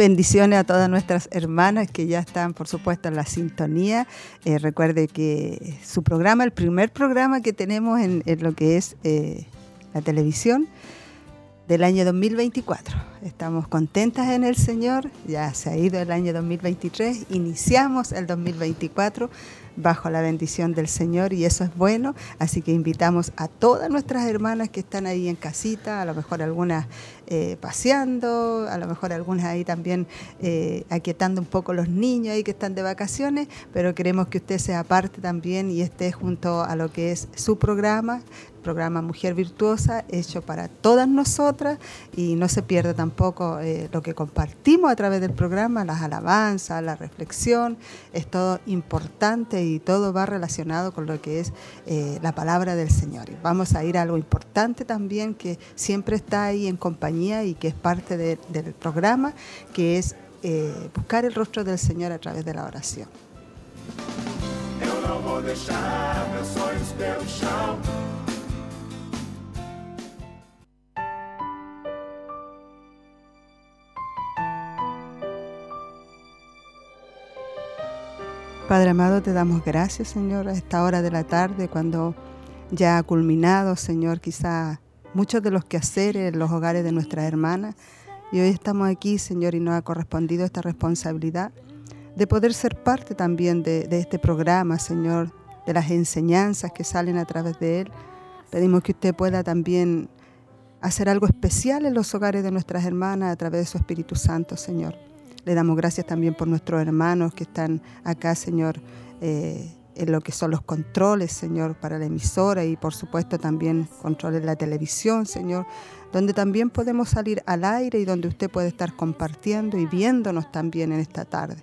Bendiciones a todas nuestras hermanas que ya están, por supuesto, en la sintonía. Eh, recuerde que su programa, el primer programa que tenemos en, lo que es eh, la televisión del año 2024. Estamos contentas en el Señor, ya se ha ido el año 2023, iniciamos el 2024 bajo la bendición del Señor y eso es bueno. Así que invitamos a todas nuestras hermanas que están ahí en casita, a lo mejor algunas eh, paseando, a lo mejor algunas ahí también eh, aquietando un poco los niños ahí que están de vacaciones, pero queremos que usted sea parte también y esté junto a lo que es su programa, programa Mujer Virtuosa, hecho para todas nosotras y no se pierda tampoco eh, lo que compartimos a través del programa, las alabanzas, la reflexión, es todo importante y todo va relacionado con lo que es eh, la palabra del Señor. vamos a ir a algo importante también que siempre está ahí en compañía y que es parte del programa, que es eh, buscar el rostro del Señor a través de la oración. Padre amado, te damos gracias, Señor, a esta hora de la tarde, cuando ya ha culminado, Señor, quizá muchos de los quehaceres en los hogares de nuestras hermanas. Y hoy estamos aquí, Señor, y nos ha correspondido esta responsabilidad de poder ser parte también de, de este programa, Señor, de las enseñanzas que salen a través de él. Pedimos que usted pueda también hacer algo especial en los hogares de nuestras hermanas a través de su Espíritu Santo, Señor. Le damos gracias también por nuestros hermanos que están acá, Señor, eh, en lo que son los controles, Señor, para la emisora y por supuesto también controles de la televisión, Señor, donde también podemos salir al aire y donde usted puede estar compartiendo y viéndonos también en esta tarde.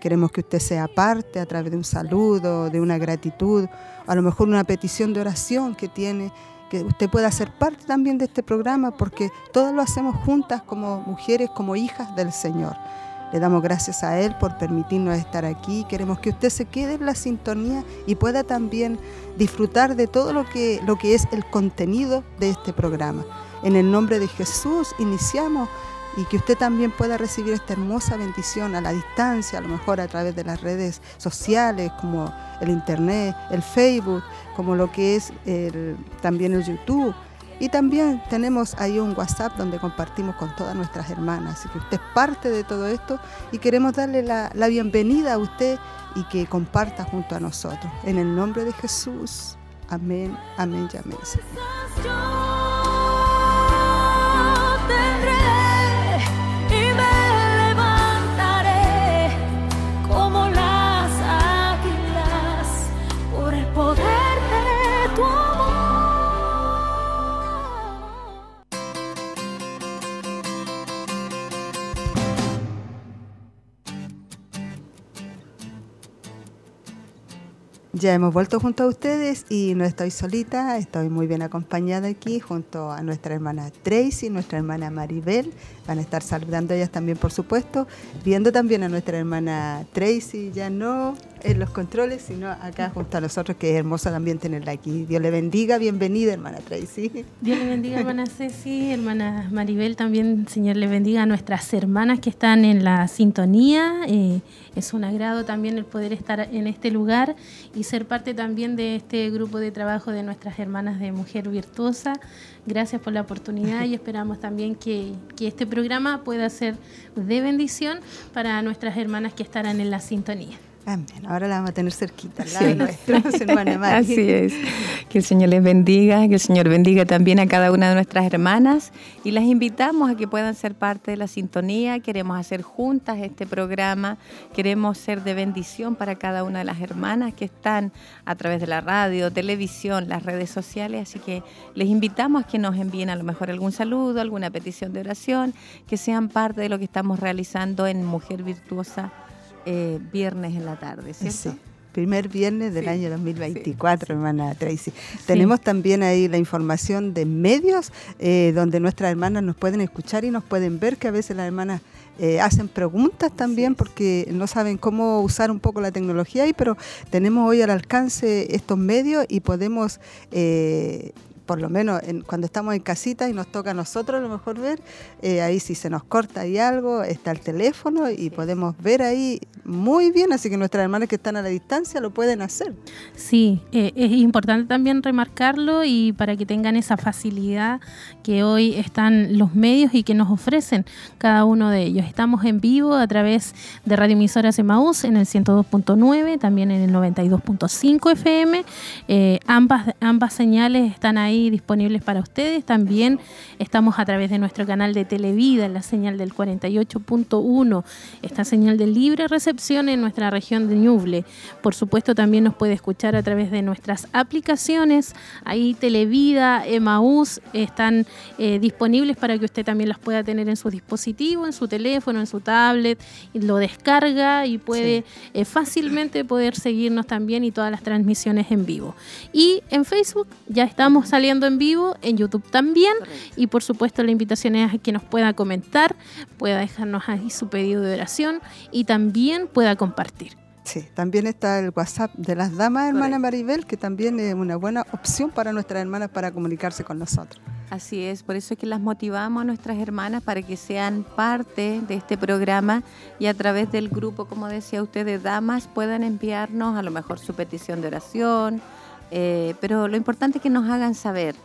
Queremos que usted sea parte a través de un saludo, de una gratitud, a lo mejor una petición de oración que tiene, que usted pueda ser parte también de este programa, porque todos lo hacemos juntas como mujeres, como hijas del Señor. Le damos gracias a Él por permitirnos estar aquí. Queremos que usted se quede en la sintonía y pueda también disfrutar de todo lo que, lo que es el contenido de este programa. En el nombre de Jesús iniciamos y que usted también pueda recibir esta hermosa bendición a la distancia, a lo mejor a través de las redes sociales como el Internet, el Facebook, como lo que es también el YouTube y también tenemos ahí un WhatsApp donde compartimos con todas nuestras hermanas. Así que usted es parte de todo esto y queremos darle la, la bienvenida a usted y que comparta junto a nosotros. En el nombre de Jesús. Amén, amén y amén. Ya hemos vuelto junto a ustedes y no estoy solita, estoy muy bien acompañada aquí junto a nuestra hermana Tracy, nuestra hermana Maribel. Van a estar saludando ellas también, por supuesto, viendo también a nuestra hermana Tracy, ya no en los controles, sino acá junto a nosotros, que es hermosa también tenerla aquí. Dios le bendiga, bienvenida hermana Tracy. Dios le bendiga hermana Ceci, hermana Maribel, también Señor le bendiga a nuestras hermanas que están en la sintonía. Eh, es un agrado también el poder estar en este lugar y ser parte también de este grupo de trabajo de nuestras hermanas de Mujer Virtuosa. Gracias por la oportunidad y esperamos también que, que este programa pueda ser de bendición para nuestras hermanas que estarán en la sintonía. Amén. Ahora la vamos a tener cerquita, al lado nuestro, Así es. Que el Señor les bendiga, que el Señor bendiga también a cada una de nuestras hermanas y las invitamos a que puedan ser parte de la sintonía. Queremos hacer juntas este programa, queremos ser de bendición para cada una de las hermanas que están a través de la radio, televisión, las redes sociales. Así que les invitamos a que nos envíen a lo mejor algún saludo, alguna petición de oración, que sean parte de lo que estamos realizando en Mujer Virtuosa eh, viernes en la tarde, ¿cierto? Sí. Primer viernes del año 2024, hermana Tracy. Tenemos también ahí la información de medios eh, donde nuestras hermanas nos pueden escuchar y nos pueden ver, que a veces las hermanas eh, hacen preguntas también porque no saben cómo usar un poco la tecnología ahí, pero tenemos hoy al alcance estos medios y podemos por lo menos cuando estamos en casita y nos toca a nosotros a lo mejor ver, eh, ahí si se nos corta ahí algo, está el teléfono y podemos ver ahí muy bien, así que nuestras hermanas que están a la distancia lo pueden hacer. Sí, eh, es importante también remarcarlo y para que tengan esa facilidad que hoy están los medios y que nos ofrecen cada uno de ellos. Estamos en vivo a través de Radio Emisoras Emaús en el 102.9, también en el 92.5 FM. Eh, ambas, ambas señales están ahí disponibles para ustedes. También estamos a través de nuestro canal de Televida, en la señal del 48.1, esta señal de libre recepción en nuestra región de Ñuble. Por supuesto, también nos puede escuchar a través de nuestras aplicaciones. Ahí Televida, Emaús están eh, disponibles para que usted también las pueda tener en su dispositivo, en su teléfono, en su tablet, y lo descarga y puede eh, fácilmente poder seguirnos también y todas las transmisiones en vivo. Y en Facebook ya estamos saliendo en vivo, en YouTube también. Y por supuesto la invitación es a que nos pueda comentar, pueda dejarnos ahí su pedido de oración y también pueda compartir. Sí, también está el WhatsApp de las damas, hermana Maribel, que también es una buena opción para nuestras hermanas para comunicarse con nosotros. Así es, por eso es que las motivamos a nuestras hermanas para que sean parte de este programa y a través del grupo, como decía usted, de damas, puedan enviarnos a lo mejor su petición de oración, eh, pero lo importante es que nos hagan saber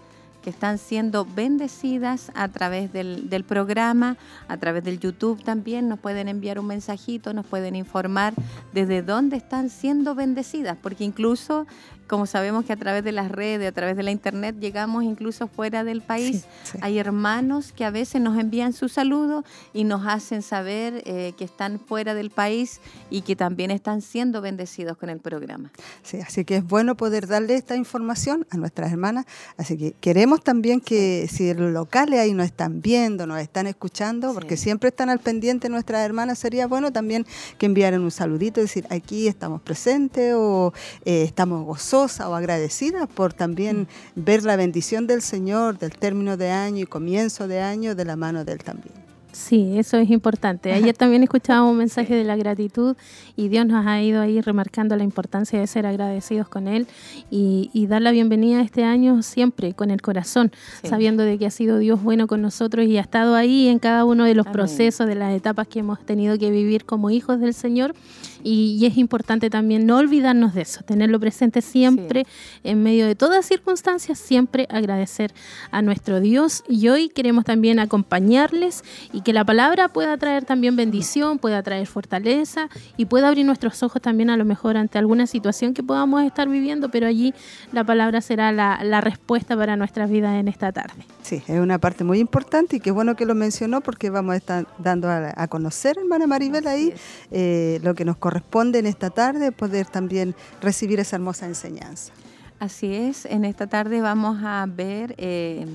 que están siendo bendecidas a través del, del, programa, a través del YouTube también, nos pueden enviar un mensajito, nos pueden informar desde dónde están siendo bendecidas, porque incluso como sabemos que a través de las redes, a través de la internet, llegamos incluso fuera del país. Hay hermanos que a veces nos envían su saludo y nos hacen saber eh, que están fuera del país y que también están siendo bendecidos con el programa. Sí, así que es bueno poder darle esta información a nuestras hermanas. Así que queremos también que si los locales ahí nos están viendo, nos están escuchando, porque siempre están al pendiente nuestras hermanas, sería bueno también que enviaran un saludito, decir aquí estamos presentes o eh, estamos gozosos o agradecida por también ver la bendición del Señor del término de año y comienzo de año de la mano de Él también. Sí, eso es importante. Ayer también escuchábamos un mensaje de la gratitud y Dios nos ha ido ahí remarcando la importancia de ser agradecidos con Él y, dar la bienvenida este año siempre con el corazón, sabiendo de que ha sido Dios bueno con nosotros y ha estado ahí en cada uno de los procesos, de las etapas que hemos tenido que vivir como hijos del Señor. Y, es importante también no olvidarnos de eso, tenerlo presente siempre en medio de todas circunstancias, siempre agradecer a nuestro Dios. Y hoy queremos también acompañarles y que la palabra pueda traer también bendición, pueda traer fortaleza y pueda abrir nuestros ojos también a lo mejor ante alguna situación que podamos estar viviendo, pero allí la palabra será la, respuesta para nuestras vidas en esta tarde. Sí, es una parte muy importante y qué bueno que lo mencionó porque vamos a estar dando a, conocer, hermana Maribel, ahí eh, lo que nos corresponde en esta tarde, poder también recibir esa hermosa enseñanza. Así es, en esta tarde vamos a ver eh,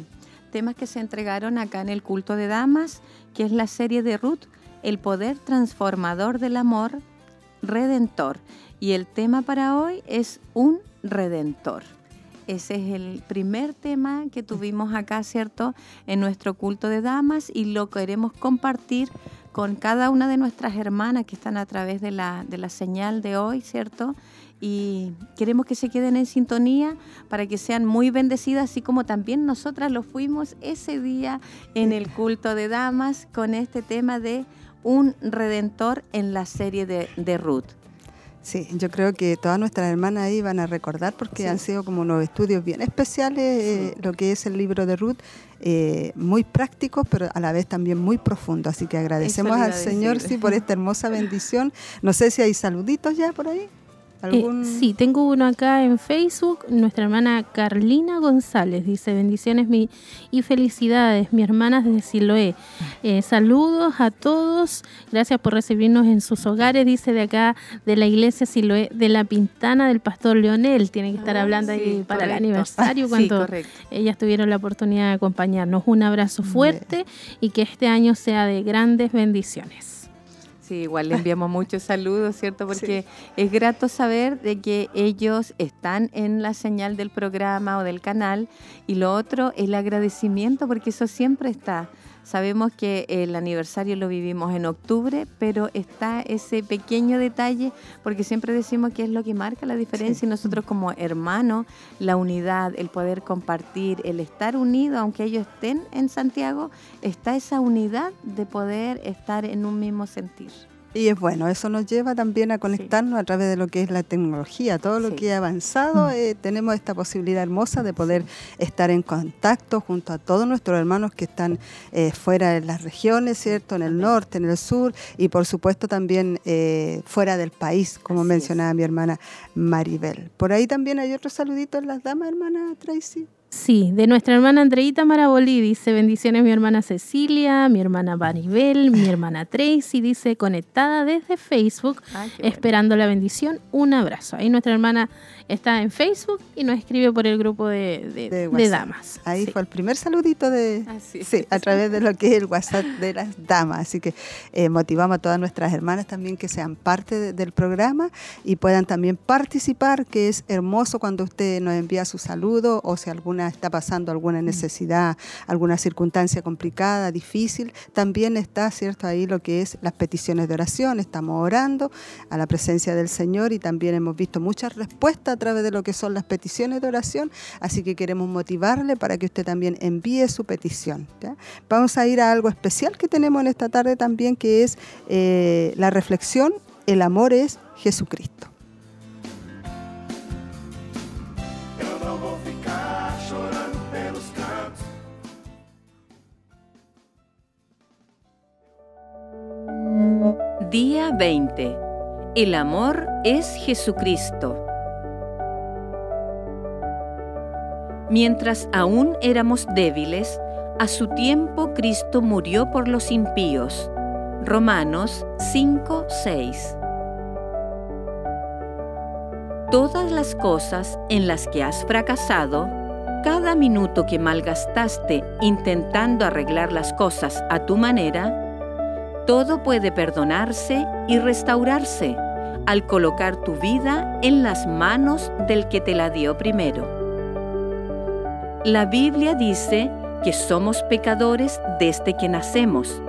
temas que se entregaron acá en el culto de damas que es la serie de Ruth, El poder transformador del amor redentor. Y el tema para hoy es un redentor. Ese es el primer tema que tuvimos acá, ¿cierto? En nuestro culto de damas y lo queremos compartir con cada una de nuestras hermanas que están a través de la, de la señal de hoy, ¿cierto? y queremos que se queden en sintonía para que sean muy bendecidas, así como también nosotras lo fuimos ese día en el culto de damas con este tema de un redentor en la serie de, Ruth. Sí, yo creo que todas nuestras hermanas ahí van a recordar porque han sido como unos estudios bien especiales, eh, lo que es el libro de Ruth, eh, muy prácticos, pero a la vez también muy profundos. Así que agradecemos al Señor sí, por esta hermosa bendición. No sé si hay saluditos ya por ahí. Eh, sí, tengo uno acá en Facebook. Nuestra hermana Carlina González dice: Bendiciones mi, y felicidades, mi hermanas de Siloé. Eh, saludos a todos. Gracias por recibirnos en sus hogares. Dice de acá de la iglesia Siloé de la Pintana del Pastor Leonel. Tienen que estar ah, hablando ahí para el aniversario cuando ellas tuvieron la oportunidad de acompañarnos. Un abrazo fuerte y que este año sea de grandes bendiciones. Sí, igual le enviamos muchos saludos, ¿cierto? Porque es grato saber de que ellos están en la señal del programa o del canal. Y lo otro, el agradecimiento, porque eso siempre está. Sabemos que el aniversario lo vivimos en octubre, pero está ese pequeño detalle, porque siempre decimos que es lo que marca la diferencia y nosotros como hermanos, la unidad, el poder compartir, el estar unido, aunque ellos estén en Santiago, está esa unidad de poder estar en un mismo sentir. Y es bueno, eso nos lleva también a conectarnos a través de lo que es la tecnología, todo lo que ha avanzado, mm. eh, tenemos esta posibilidad hermosa de poder estar en contacto junto a todos nuestros hermanos que están eh, fuera de las regiones, ¿cierto? En el norte, en el sur y por supuesto también eh, fuera del país, como mencionaba mi hermana Maribel. Por ahí también hay otro saludito en las damas, hermana Tracy. Sí, de nuestra hermana Andreita Marabolí dice bendiciones mi hermana Cecilia, mi hermana Maribel, mi hermana Tracy dice conectada desde Facebook, esperando la bendición, un abrazo. Ahí nuestra hermana está en Facebook y nos escribe por el grupo de, damas. Ahí fue el primer saludito de sí, a través de lo que es el WhatsApp de las damas. Así que eh, motivamos a todas nuestras hermanas también que sean parte del programa y puedan también participar, que es hermoso cuando usted nos envía su saludo o si alguna está pasando alguna necesidad, alguna circunstancia complicada, difícil, también está, ¿cierto? Ahí lo que es las peticiones de oración. Estamos orando a la presencia del Señor y también hemos visto muchas respuestas a través de lo que son las peticiones de oración, así que queremos motivarle para que usted también envíe su petición. Vamos a ir a algo especial que tenemos en esta tarde también, que es eh, la reflexión, el amor es Jesucristo. Día 20. El amor es Jesucristo. Mientras aún éramos débiles, a su tiempo Cristo murió por los impíos. Romanos 5, 6. Todas las cosas en las que has fracasado, cada minuto que malgastaste intentando arreglar las cosas a tu manera, todo puede perdonarse y restaurarse al colocar tu vida en las manos del que te la dio primero. La Biblia dice que somos pecadores desde que nacemos,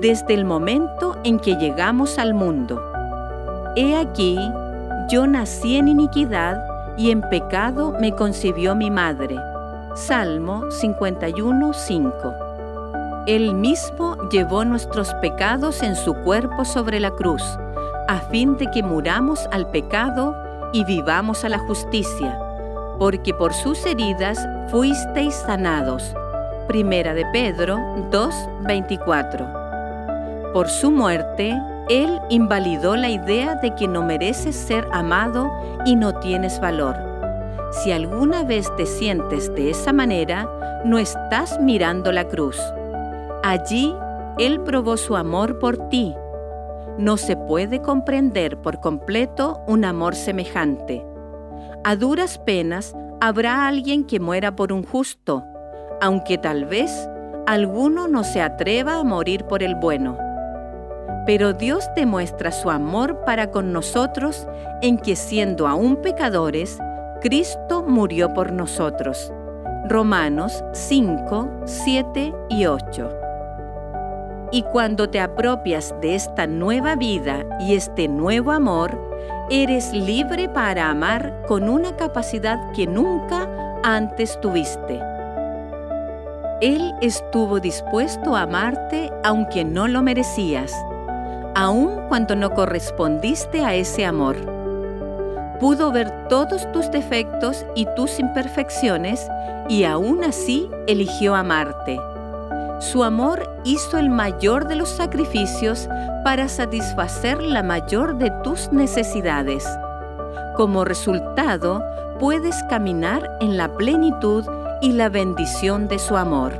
desde el momento en que llegamos al mundo. He aquí, yo nací en iniquidad y en pecado me concibió mi madre. Salmo 51.5. Él mismo llevó nuestros pecados en su cuerpo sobre la cruz, a fin de que muramos al pecado y vivamos a la justicia porque por sus heridas fuisteis sanados. Primera de Pedro 2:24. Por su muerte, Él invalidó la idea de que no mereces ser amado y no tienes valor. Si alguna vez te sientes de esa manera, no estás mirando la cruz. Allí Él probó su amor por ti. No se puede comprender por completo un amor semejante a duras penas habrá alguien que muera por un justo, aunque tal vez alguno no se atreva a morir por el bueno. Pero Dios demuestra su amor para con nosotros en que siendo aún pecadores, Cristo murió por nosotros. Romanos 5, 7 y 8. Y cuando te apropias de esta nueva vida y este nuevo amor, eres libre para amar con una capacidad que nunca antes tuviste. Él estuvo dispuesto a amarte aunque no lo merecías. aun cuando no correspondiste a ese amor. Pudo ver todos tus defectos y tus imperfecciones y aún así eligió amarte. Su amor hizo el mayor de los sacrificios para satisfacer la mayor de tus necesidades. Como resultado, puedes caminar en la plenitud y la bendición de su amor,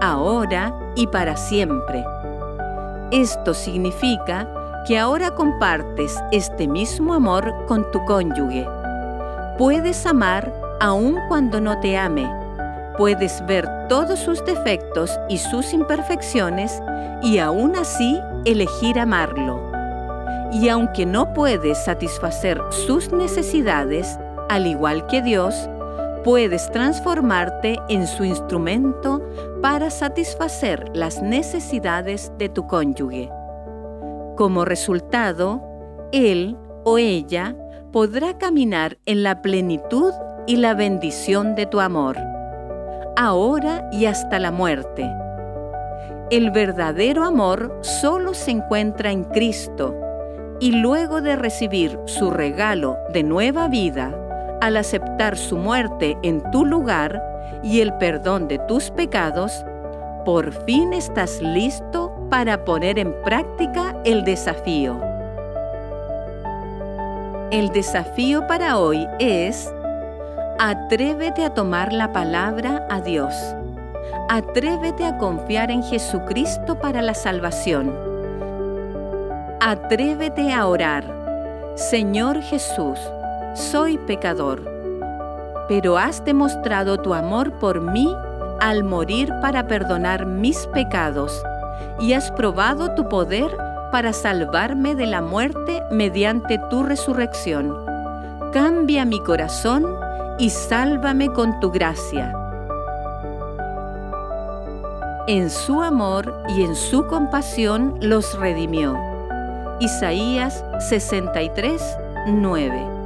ahora y para siempre. Esto significa que ahora compartes este mismo amor con tu cónyuge. Puedes amar aun cuando no te ame. Puedes ver todos sus defectos y sus imperfecciones y aún así elegir amarlo. Y aunque no puedes satisfacer sus necesidades, al igual que Dios, puedes transformarte en su instrumento para satisfacer las necesidades de tu cónyuge. Como resultado, él o ella podrá caminar en la plenitud y la bendición de tu amor, ahora y hasta la muerte. El verdadero amor solo se encuentra en Cristo y luego de recibir su regalo de nueva vida, al aceptar su muerte en tu lugar y el perdón de tus pecados, por fin estás listo para poner en práctica el desafío. El desafío para hoy es, atrévete a tomar la palabra a Dios. Atrévete a confiar en Jesucristo para la salvación. Atrévete a orar. Señor Jesús, soy pecador, pero has demostrado tu amor por mí al morir para perdonar mis pecados y has probado tu poder para salvarme de la muerte mediante tu resurrección. Cambia mi corazón y sálvame con tu gracia. En su amor y en su compasión los redimió. Isaías 63, 9.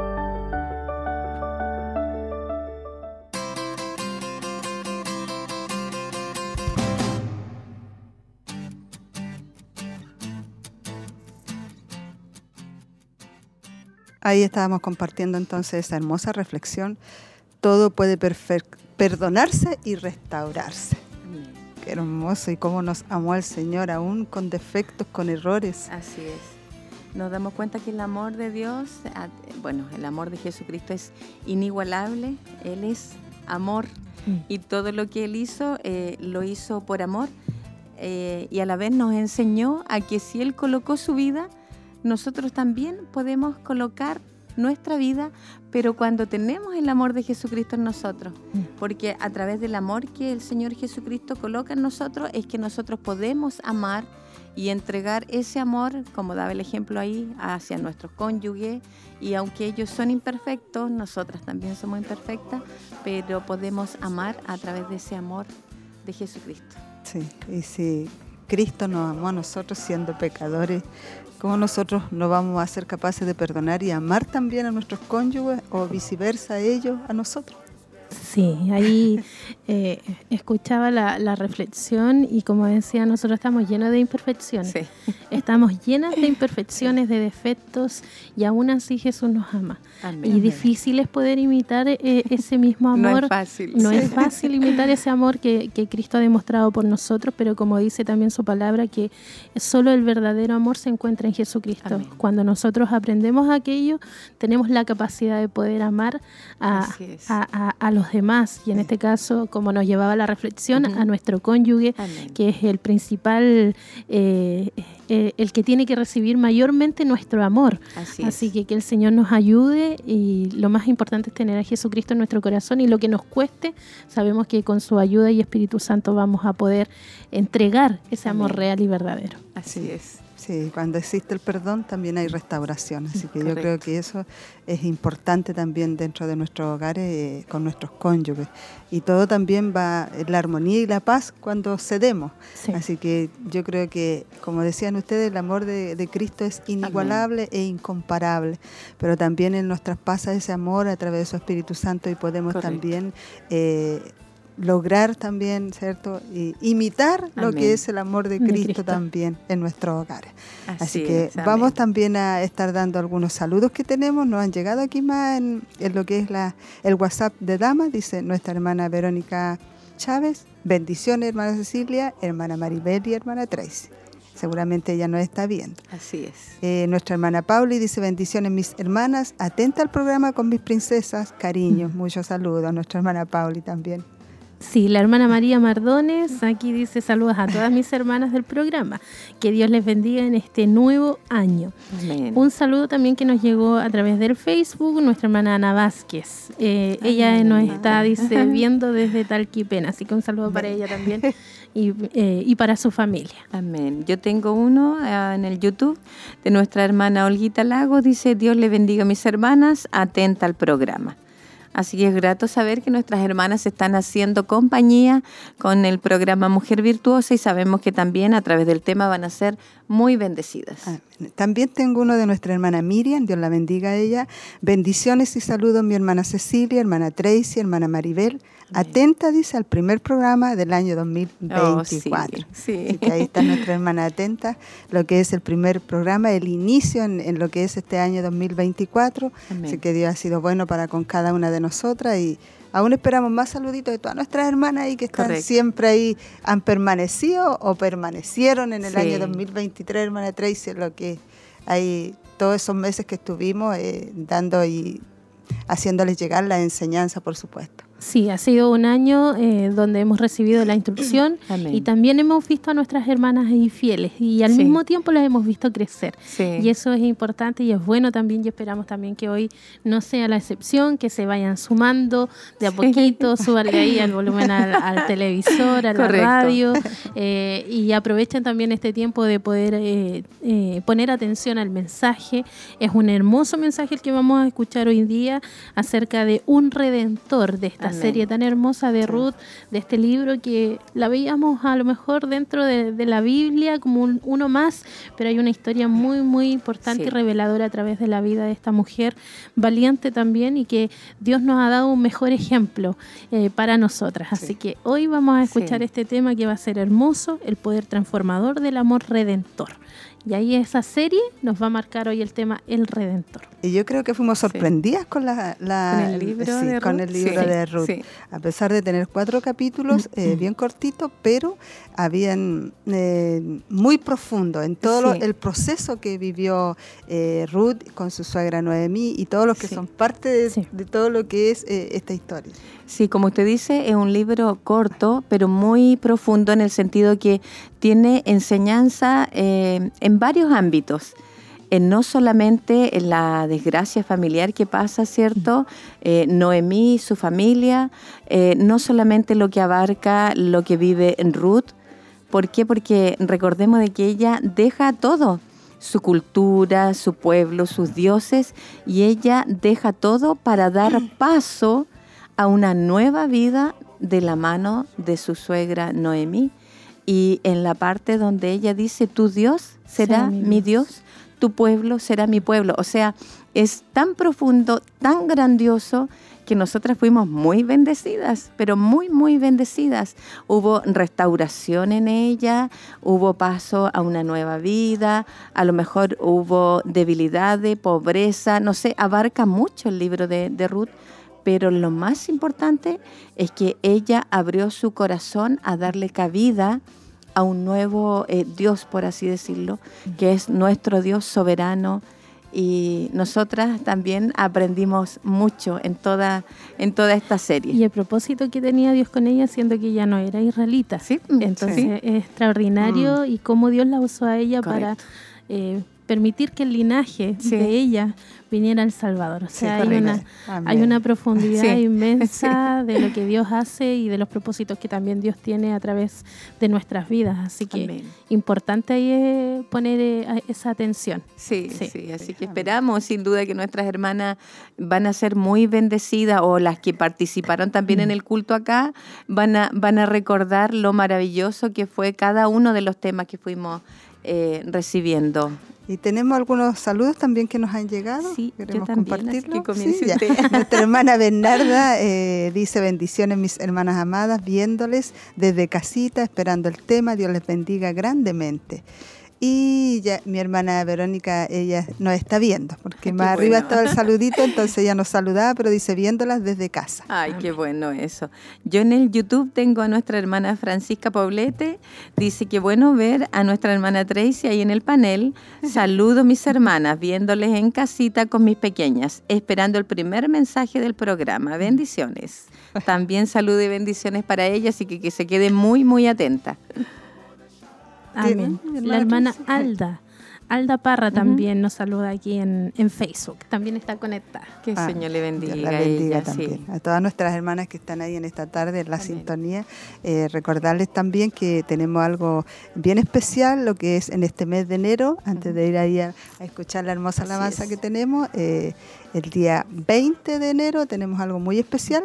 Ahí estábamos compartiendo entonces esa hermosa reflexión. Todo puede perdonarse y restaurarse. Qué hermoso y cómo nos amó el Señor, aún con defectos, con errores. Así es. Nos damos cuenta que el amor de Dios, bueno, el amor de Jesucristo es inigualable. Él es amor mm. y todo lo que Él hizo, eh, lo hizo por amor. Eh, y a la vez nos enseñó a que si Él colocó su vida, nosotros también podemos colocar nuestra vida, pero cuando tenemos el amor de Jesucristo en nosotros, mm. porque a través del amor que el Señor Jesucristo coloca en nosotros es que nosotros podemos amar y entregar ese amor, como daba el ejemplo ahí, hacia nuestros cónyuges, y aunque ellos son imperfectos, nosotras también somos imperfectas, pero podemos amar a través de ese amor de Jesucristo. Sí, y si Cristo nos amó a nosotros siendo pecadores, ¿Cómo nosotros no vamos a ser capaces de perdonar y amar también a nuestros cónyuges o viceversa a ellos, a nosotros? Sí, ahí eh, escuchaba la, reflexión y como decía, nosotros estamos llenos de imperfecciones. Estamos llenas de imperfecciones, de defectos y aún así Jesús nos ama. y difícil es poder imitar eh, ese mismo amor. No es fácil. No es fácil imitar ese amor que, Cristo ha demostrado por nosotros, pero como dice también su palabra, que solo el verdadero amor se encuentra en Jesucristo. Cuando nosotros aprendemos aquello, tenemos la capacidad de poder amar a, a, a los demás y en este caso, como nos llevaba la reflexión, a nuestro cónyuge, que es el principal, eh, eh, el que tiene que recibir mayormente nuestro amor. Así, que que el Señor nos ayude y lo más importante es tener a Jesucristo en nuestro corazón y lo que nos cueste, sabemos que con su ayuda y Espíritu Santo vamos a poder entregar ese amor real y verdadero. Así es. Sí, cuando existe el perdón también hay restauración, así que yo creo que eso es importante también dentro de nuestros hogares eh, con nuestros cónyuges. Y todo también va en la armonía y la paz cuando cedemos. Así que yo creo que, como decían ustedes, el amor de, Cristo es inigualable e incomparable, pero también Él nos traspasa ese amor a través de su Espíritu Santo y podemos también... Eh, lograr también, ¿cierto? Y imitar lo que es el amor de De Cristo, también en nuestros hogares. Así, Así que es, vamos también a estar dando algunos saludos que tenemos. Nos han llegado aquí más en, en lo que es la, el WhatsApp de Dama. Dice nuestra hermana Verónica Chávez. Bendiciones, hermana Cecilia, hermana Maribel y hermana Tracy. Seguramente ella nos está viendo. Así es. Eh, nuestra hermana Pauli dice bendiciones mis hermanas, atenta al programa con mis princesas, cariños, muchos saludos. Nuestra hermana Pauli también. Sí, la hermana María Mardones aquí dice saludos a todas mis hermanas del programa. Que Dios les bendiga en este nuevo año. Amén. Un saludo también que nos llegó a través del Facebook, nuestra hermana Ana Vázquez. Eh, ella nos está, dice, viendo desde Talquipena, así que un saludo para ella también y, eh, y para su familia. Amén. Yo tengo uno ah, en el YouTube de nuestra hermana Olguita Lago. Dice, Dios le bendiga a mis hermanas, atenta al programa. Así que es grato saber que nuestras hermanas están haciendo compañía con el programa Mujer Virtuosa y sabemos que también a través del tema van a ser muy bendecidas. También tengo uno de nuestra hermana Miriam, Dios la bendiga a ella. Bendiciones y saludos mi hermana Cecilia, hermana Tracy, hermana Maribel. Atenta, dice, al primer programa del año 2024. Oh, sí, sí. Así que ahí está nuestra hermana atenta, lo que es el primer programa, el inicio en, en lo que es este año 2024. Amén. Así que Dios ha sido bueno para con cada una de nosotras y aún esperamos más saluditos de todas nuestras hermanas ahí que están Correcto. siempre ahí, han permanecido o permanecieron en el Sí. año 2023, hermana Tracy, lo que hay todos esos meses que estuvimos eh, dando y haciéndoles llegar la enseñanza, por supuesto. Sí, ha sido un año eh, donde hemos recibido la instrucción Amén. y también hemos visto a nuestras hermanas ahí fieles y al Sí. mismo tiempo las hemos visto crecer. Sí. Y eso es importante y es bueno también y esperamos también que hoy no sea la excepción, que se vayan sumando de a poquito, súbanle ahí al volumen al, al televisor, a la Correcto. radio eh, y aprovechen también este tiempo de poder eh, eh, poner atención al mensaje. Es un hermoso mensaje el que vamos a escuchar hoy día acerca de un redentor de esta Amén. serie tan hermosa de Ruth, de este libro que la veíamos a lo mejor dentro de, de la Biblia como un- uno más, pero hay una historia muy, muy importante Sí. y reveladora a través de la vida de esta mujer, valiente también y que Dios nos ha dado un mejor ejemplo eh, para nosotras. Así que hoy vamos a escuchar Sí. este tema que va a ser hermoso, el poder transformador del amor redentor. Y ahí esa serie nos va a marcar hoy el tema El Redentor. Y yo creo que fuimos sorprendidas con la, la- ¿Con el libro sí, de con Ruth? el libro Sí, de Ruth. sí. A pesar de tener cuatro capítulos eh, bien cortitos, pero habían eh, muy profundo en todo lo- el proceso que vivió eh, Ruth con su suegra Noemí y todos los que Sí. son parte de, Sí. de todo lo que es eh, esta historia. Sí, como usted dice, es un libro corto, pero muy profundo en el sentido que tiene enseñanza eh, en varios ámbitos. En no solamente en la desgracia familiar que pasa, ¿cierto? Eh, Noemí su familia, eh, no solamente lo que abarca lo que vive en Ruth. ¿Por qué? Porque recordemos de que ella deja todo, su cultura, su pueblo, sus dioses, y ella deja todo para dar paso a una nueva vida de la mano de su suegra Noemí. Y en la parte donde ella dice, tu Dios será mi Dios, tu pueblo será mi pueblo. O sea, es tan profundo, tan grandioso, que nosotras fuimos muy bendecidas, pero muy, muy bendecidas. Hubo restauración en ella, hubo paso a una nueva vida, a lo mejor hubo debilidad, pobreza, no sé, abarca mucho el libro de, de Ruth, pero lo más importante es que ella abrió su corazón a darle cabida a un nuevo eh, Dios, por así decirlo, que es nuestro Dios soberano. Y nosotras también aprendimos mucho en toda, en toda esta serie. Y el propósito que tenía Dios con ella, siendo que ella no era israelita. Sí, Entonces sí. es extraordinario y cómo Dios la usó a ella para Correcto. eh, permitir que el linaje Sí. de ella viniera al Salvador. O Sí, sea, hay una, hay una profundidad Sí. inmensa de lo que Dios hace y de los propósitos que también Dios tiene a través de nuestras vidas. Así que Amén. importante ahí es poner eh, esa atención. Sí, Sí. sí, así que esperamos sin duda que nuestras hermanas van a ser muy bendecidas o las que participaron también en el culto acá van a, van a recordar lo maravilloso que fue cada uno de los temas que fuimos eh, recibiendo Y tenemos algunos saludos también que nos han llegado. Sí, queremos yo también, compartirlo. Nuestra hermana Bernarda eh, dice bendiciones mis hermanas amadas, viéndoles desde casita, esperando el tema. Dios les bendiga grandemente. Y ya mi hermana Verónica, ella nos está viendo, porque más arriba estaba el saludito, entonces ella nos saludaba, pero dice viéndolas desde casa. Ay, qué bueno eso. Yo en el YouTube tengo a nuestra hermana Francisca Paulete, dice que bueno ver a nuestra hermana Tracy ahí en el panel. Saludo mis hermanas, viéndoles en casita con mis pequeñas, esperando el primer mensaje del programa. Bendiciones. También saludo y bendiciones para ellas y que, que se quede muy, muy atenta. Amén. La hermana Alda. Alda Parra también nos saluda aquí en, Facebook. También está conectada. Que el ah, Señor le bendiga. La bendiga también. A todas nuestras hermanas que están ahí en esta tarde en la sintonía. Eh, recordarles también que tenemos algo bien especial, lo que es en este mes de enero, antes de ir ahí a, escuchar la hermosa alabanza que tenemos. Eh, el día 20 de enero tenemos algo muy especial.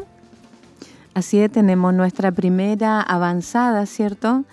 Así es, tenemos nuestra primera avanzada, ¿cierto?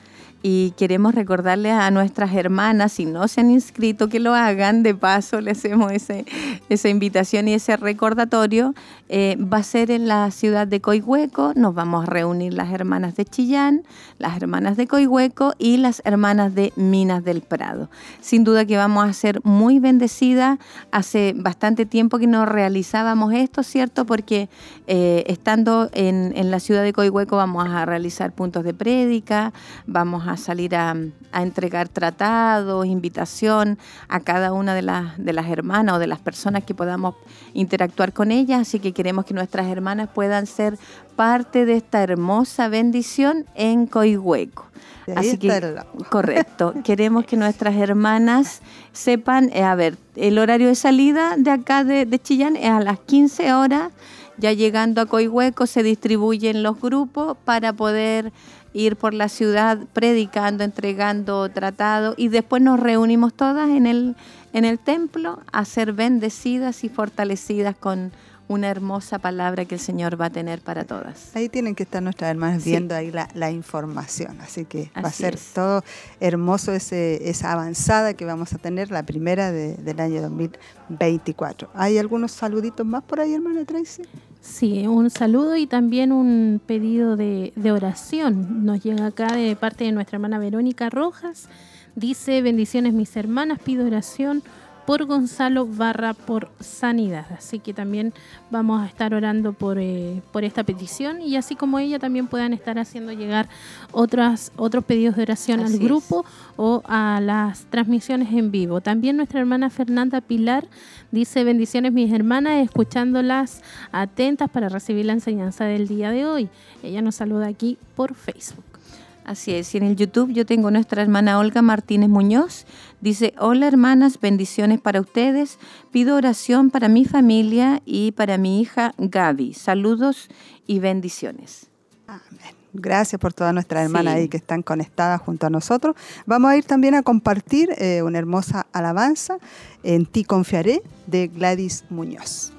Y queremos recordarle a nuestras hermanas, si no se han inscrito, que lo hagan. De paso, le hacemos ese, esa invitación y ese recordatorio. Eh, va a ser en la ciudad de Coihueco. Nos vamos a reunir las hermanas de Chillán, las hermanas de Coihueco y las hermanas de Minas del Prado. Sin duda que vamos a ser muy bendecidas. Hace bastante tiempo que no realizábamos esto, ¿cierto? Porque eh, estando en, en la ciudad de Coihueco vamos a realizar puntos de prédica, vamos a salir a, entregar tratados, invitación a cada una de las, de las hermanas o de las personas que podamos interactuar con ellas. Así que queremos que nuestras hermanas puedan ser parte de esta hermosa bendición en Coihueco. Así que, correcto. Queremos que nuestras hermanas sepan, eh, a ver, el horario de salida de acá de, de Chillán es a las 15 horas. Ya llegando a Coihueco se distribuyen los grupos para poder ir por la ciudad predicando, entregando tratado y después nos reunimos todas en el, en el templo a ser bendecidas y fortalecidas con una hermosa palabra que el Señor va a tener para todas. Ahí tienen que estar nuestras hermanas viendo ahí la, información, así que va a ser todo hermoso ese, esa avanzada que vamos a tener, la primera del año 2024. ¿Hay algunos saluditos más por ahí, hermana Tracy? Sí, un saludo y también un pedido de, oración. Nos llega acá de parte de nuestra hermana Verónica Rojas. Dice, bendiciones mis hermanas, pido oración por Gonzalo barra por sanidad. Así que también vamos a estar orando por, eh, por esta petición y así como ella también puedan estar haciendo llegar otras, otros pedidos de oración al grupo o a las transmisiones en vivo. También nuestra hermana Fernanda Pilar dice bendiciones mis hermanas, escuchándolas atentas para recibir la enseñanza del día de hoy. Ella nos saluda aquí por Facebook. Así es, y en el YouTube yo tengo nuestra hermana Olga Martínez Muñoz. Dice, hola hermanas, bendiciones para ustedes. Pido oración para mi familia y para mi hija Gaby. Saludos y bendiciones. Amén. Gracias por todas nuestras hermanas ahí que están conectadas junto a nosotros. Vamos a ir también a compartir eh, una hermosa alabanza, En ti confiaré, de Gladys Muñoz.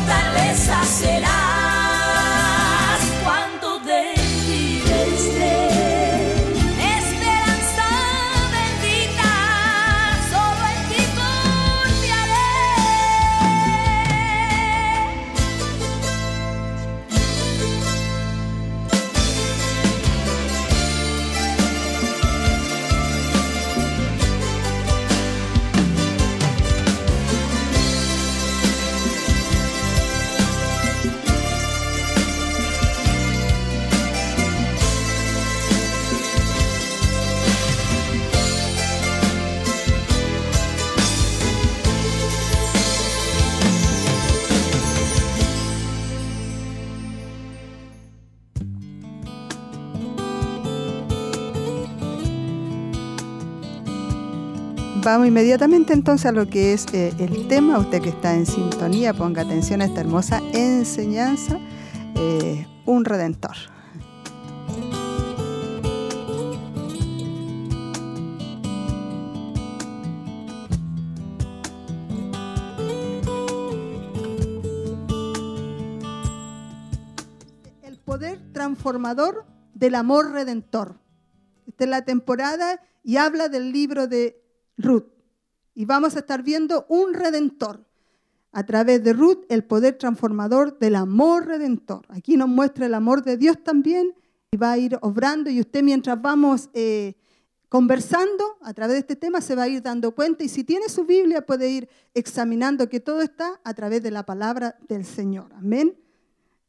fortaleza será. Vamos inmediatamente entonces a lo que es eh, el tema. Usted que está en sintonía, ponga atención a esta hermosa enseñanza. Eh, un redentor. El poder transformador del amor redentor. Esta es la temporada y habla del libro de Ruth. Y vamos a estar viendo un redentor. A través de Ruth, el poder transformador del amor redentor. Aquí nos muestra el amor de Dios también y va a ir obrando. Y usted mientras vamos eh, conversando a través de este tema se va a ir dando cuenta. Y si tiene su Biblia puede ir examinando que todo está a través de la palabra del Señor. Amén.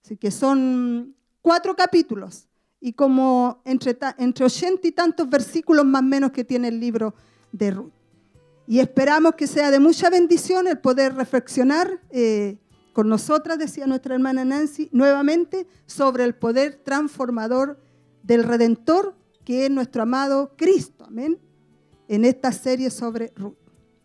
Así que son cuatro capítulos y como entre, entre 80 y tantos versículos más menos que tiene el libro de Ruth. Y esperamos que sea de mucha bendición el poder reflexionar eh, con nosotras, decía nuestra hermana Nancy, nuevamente sobre el poder transformador del Redentor, que es nuestro amado Cristo. Amén. En esta serie sobre Ruth.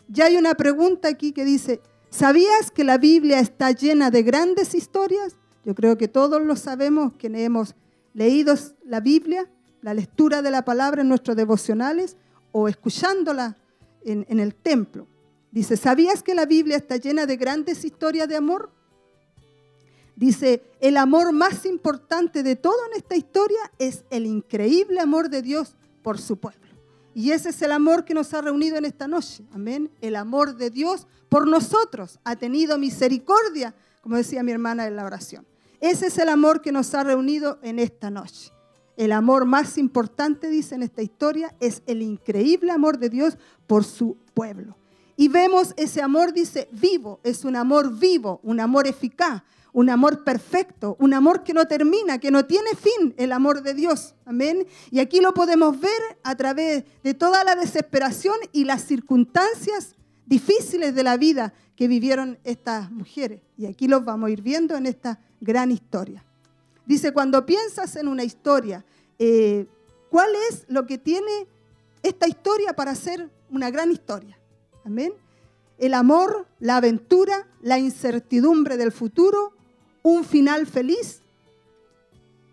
Ya hay una pregunta aquí que dice, ¿sabías que la Biblia está llena de grandes historias? Yo creo que todos lo sabemos, que hemos leído la Biblia, la lectura de la palabra en nuestros devocionales o escuchándola en, el templo. Dice, ¿sabías que la Biblia está llena de grandes historias de amor? Dice, el amor más importante de todo en esta historia es el increíble amor de Dios por su pueblo. Y ese es el amor que nos ha reunido en esta noche. Amén. El amor de Dios por nosotros ha tenido misericordia, como decía mi hermana en la oración. Ese es el amor que nos ha reunido en esta noche. El amor más importante, dice en esta historia, es el increíble amor de Dios por su pueblo. Y vemos ese amor, dice, vivo, es un amor vivo, un amor eficaz, un amor perfecto, un amor que no termina, que no tiene fin, el amor de Dios. Amén. Y aquí lo podemos ver a través de toda la desesperación y las circunstancias difíciles de la vida que vivieron estas mujeres. Y aquí los vamos a ir viendo en esta gran historia. Dice, cuando piensas en una historia, eh, ¿cuál es lo que tiene esta historia para ser una gran historia? Amén. El amor, la aventura, la incertidumbre del futuro, un final feliz.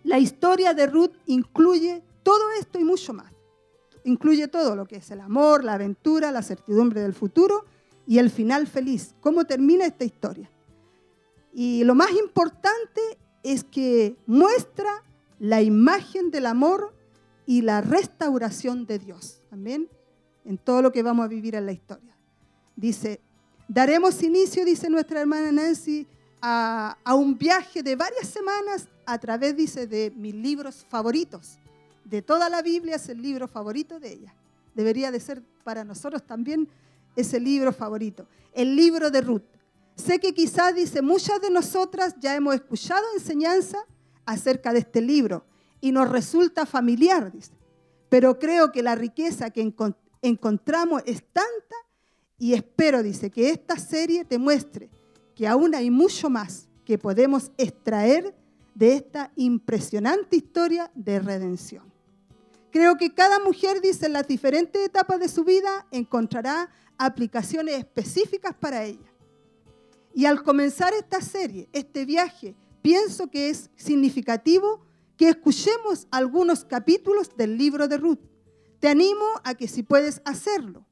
La historia de Ruth incluye todo esto y mucho más. Incluye todo lo que es el amor, la aventura, la certidumbre del futuro y el final feliz. ¿Cómo termina esta historia? Y lo más importante es que muestra la imagen del amor y la restauración de Dios. Amén. En todo lo que vamos a vivir en la historia. Dice, daremos inicio, dice nuestra hermana Nancy, a, a, un viaje de varias semanas a través, dice, de mis libros favoritos. De toda la Biblia es el libro favorito de ella. Debería de ser para nosotros también ese libro favorito. El libro de Ruth. Sé que quizás, dice, muchas de nosotras ya hemos escuchado enseñanza acerca de este libro y nos resulta familiar, dice. Pero creo que la riqueza que encontramos es tanta y espero, dice, que esta serie te muestre que aún hay mucho más que podemos extraer de esta impresionante historia de redención. Creo que cada mujer, dice, en las diferentes etapas de su vida encontrará aplicaciones específicas para ella. Y al comenzar esta serie, este viaje, pienso que es significativo que escuchemos algunos capítulos del libro de Ruth. Te animo a que si puedes hacerlo,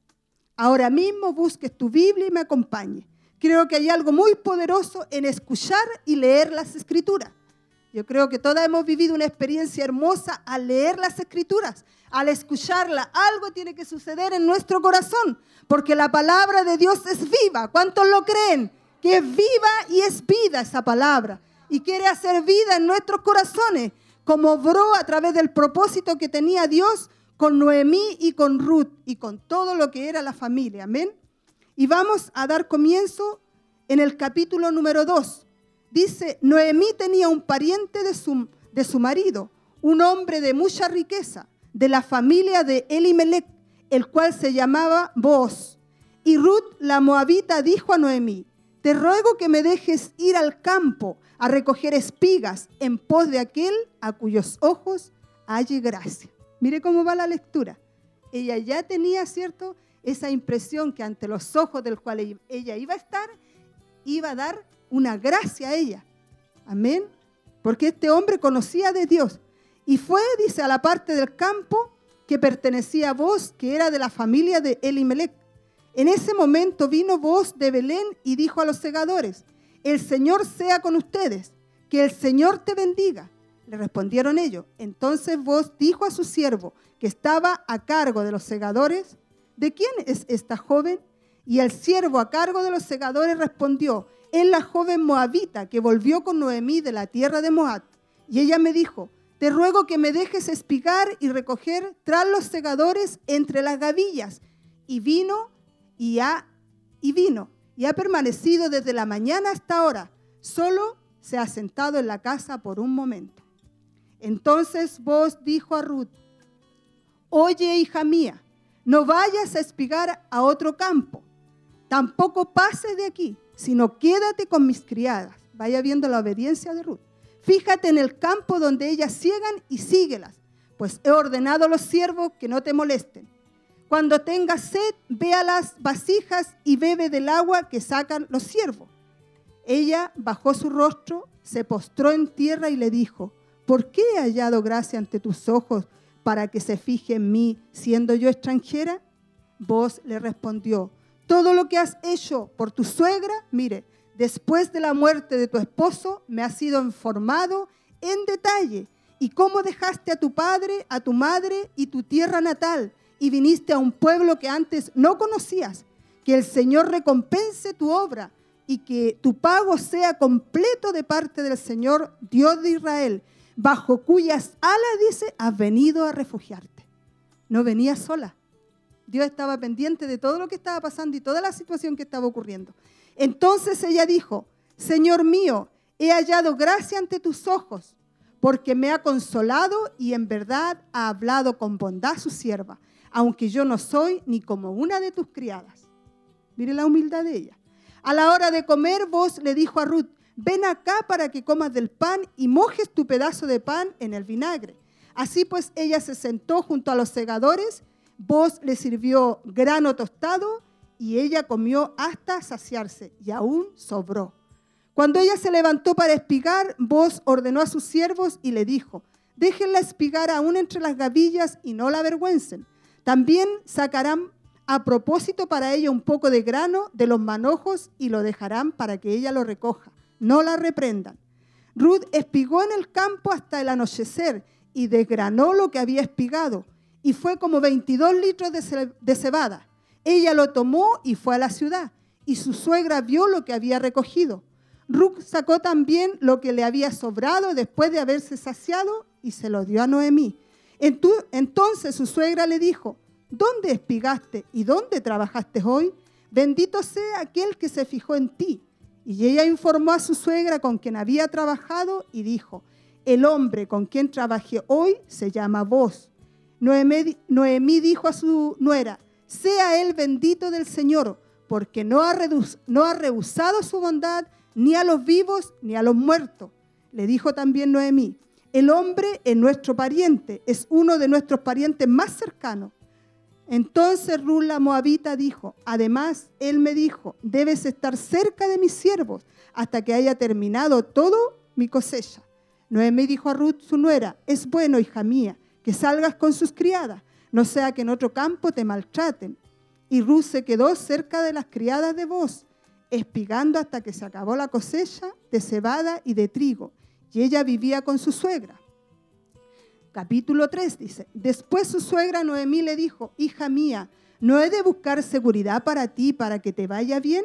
ahora mismo busques tu Biblia y me acompañe. Creo que hay algo muy poderoso en escuchar y leer las escrituras. Yo creo que todas hemos vivido una experiencia hermosa al leer las escrituras, al escucharla. Algo tiene que suceder en nuestro corazón, porque la palabra de Dios es viva. ¿Cuántos lo creen? Que es viva y es vida esa palabra. Y quiere hacer vida en nuestros corazones, como obró a través del propósito que tenía Dios con Noemí y con Ruth y con todo lo que era la familia. Amén. Y vamos a dar comienzo en el capítulo número 2 dice, Noemí tenía un pariente de su, de su marido, un hombre de mucha riqueza, de la familia de Elimelech, el cual se llamaba Boaz. Y Ruth, la moabita, dijo a Noemí, te ruego que me dejes ir al campo a recoger espigas en pos de aquel a cuyos ojos halle gracia. Mire cómo va la lectura. Ella ya tenía, ¿cierto?, esa impresión que ante los ojos del cual ella iba a estar, iba a dar una gracia a ella. Amén. Porque este hombre conocía de Dios. Y fue, dice, a la parte del campo que pertenecía a vos, que era de la familia de Elimelech. En ese momento vino vos de Belén y dijo a los segadores, el Señor sea con ustedes, que el Señor te bendiga. Le respondieron ellos. Entonces vos dijo a su siervo, que estaba a cargo de los segadores, ¿de quién es esta joven? Y el siervo a cargo de los segadores respondió, es la joven moabita que volvió con Noemí de la tierra de Moab. Y ella me dijo, te ruego que me dejes espigar y recoger tras los segadores entre las gavillas. Y vino y ha, y vino y ha permanecido desde la mañana hasta ahora. Solo se ha sentado en la casa por un momento. Entonces vos dijo a Ruth, oye hija mía, no vayas a espigar a otro campo, tampoco pases de aquí sino quédate con mis criadas. Vaya viendo la obediencia de Ruth. Fíjate en el campo donde ellas ciegan y síguelas, pues he ordenado a los siervos que no te molesten. Cuando tengas sed, ve a las vasijas y bebe del agua que sacan los siervos. Ella bajó su rostro, se postró en tierra y le dijo, ¿por qué he hallado gracia ante tus ojos para que se fije en mí siendo yo extranjera? Vos le respondió, todo lo que has hecho por tu suegra, mire, después de la muerte de tu esposo, me ha sido informado en detalle. Y cómo dejaste a tu padre, a tu madre y tu tierra natal, y viniste a un pueblo que antes no conocías. Que el Señor recompense tu obra y que tu pago sea completo de parte del Señor, Dios de Israel, bajo cuyas alas, dice, has venido a refugiarte. No venía sola, Dios estaba pendiente de todo lo que estaba pasando y toda la situación que estaba ocurriendo. Entonces ella dijo, Señor mío, he hallado gracia ante tus ojos, porque me ha consolado y en verdad ha hablado con bondad su sierva, aunque yo no soy ni como una de tus criadas. Mire la humildad de ella. A la hora de comer, vos le dijo a Ruth, ven acá para que comas del pan y mojes tu pedazo de pan en el vinagre. Así pues ella se sentó junto a los segadores Vos le sirvió grano tostado y ella comió hasta saciarse y aún sobró. Cuando ella se levantó para espigar, vos ordenó a sus siervos y le dijo, Déjenla espigar aún entre las gavillas y no la avergüencen. También sacarán a propósito para ella un poco de grano de los manojos y lo dejarán para que ella lo recoja. No la reprendan. Ruth espigó en el campo hasta el anochecer y desgranó lo que había espigado, y fue como 22 litros de cebada. Ella lo tomó y fue a la ciudad, y su suegra vio lo que había recogido. Ruth sacó también lo que le había sobrado después de haberse saciado y se lo dio a Noemí. Entonces su suegra le dijo, ¿dónde espigaste y dónde trabajaste hoy? Bendito sea aquel que se fijó en ti. Y ella informó a su suegra con quien había trabajado y dijo, el hombre con quien trabajé hoy se llama vos. Noemí, dijo a su nuera, sea él bendito del Señor, porque no ha, no ha rehusado su bondad ni a los vivos ni a los muertos. Le dijo también Noemí, el hombre es nuestro pariente, es uno de nuestros parientes más cercanos. Entonces Ruth la Moabita dijo, además él me dijo, debes estar cerca de mis siervos hasta que haya terminado todo mi cosecha. Noemí dijo a Ruth, su nuera, es bueno, hija mía, que salgas con sus criadas, no sea que en otro campo te maltraten. Y Ruth se quedó cerca de las criadas de vos, espigando hasta que se acabó la cosecha de cebada y de trigo, y ella vivía con su suegra. Capítulo 3 dice, después su suegra Noemí le dijo, hija mía, ¿no he de buscar seguridad para ti para que te vaya bien?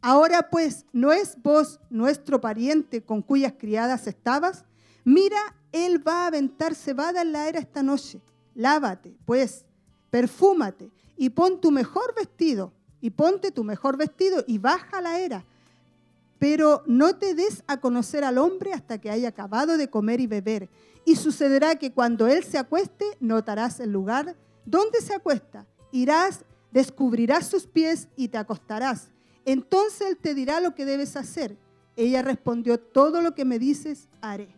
Ahora pues, ¿no es vos nuestro pariente con cuyas criadas estabas? Mira, él va a aventar cebada en la era esta noche. Lávate, pues, perfúmate y pon tu mejor vestido, y ponte tu mejor vestido y baja la era. Pero no te des a conocer al hombre hasta que haya acabado de comer y beber. Y sucederá que cuando él se acueste, notarás el lugar donde se acuesta. Irás, descubrirás sus pies y te acostarás. Entonces él te dirá lo que debes hacer. Ella respondió, todo lo que me dices, haré.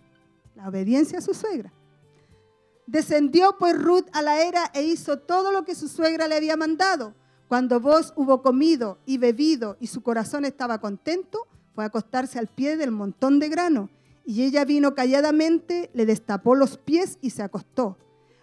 La obediencia a su suegra. Descendió pues Ruth a la era e hizo todo lo que su suegra le había mandado. Cuando vos hubo comido y bebido y su corazón estaba contento, fue a acostarse al pie del montón de grano. Y ella vino calladamente, le destapó los pies y se acostó.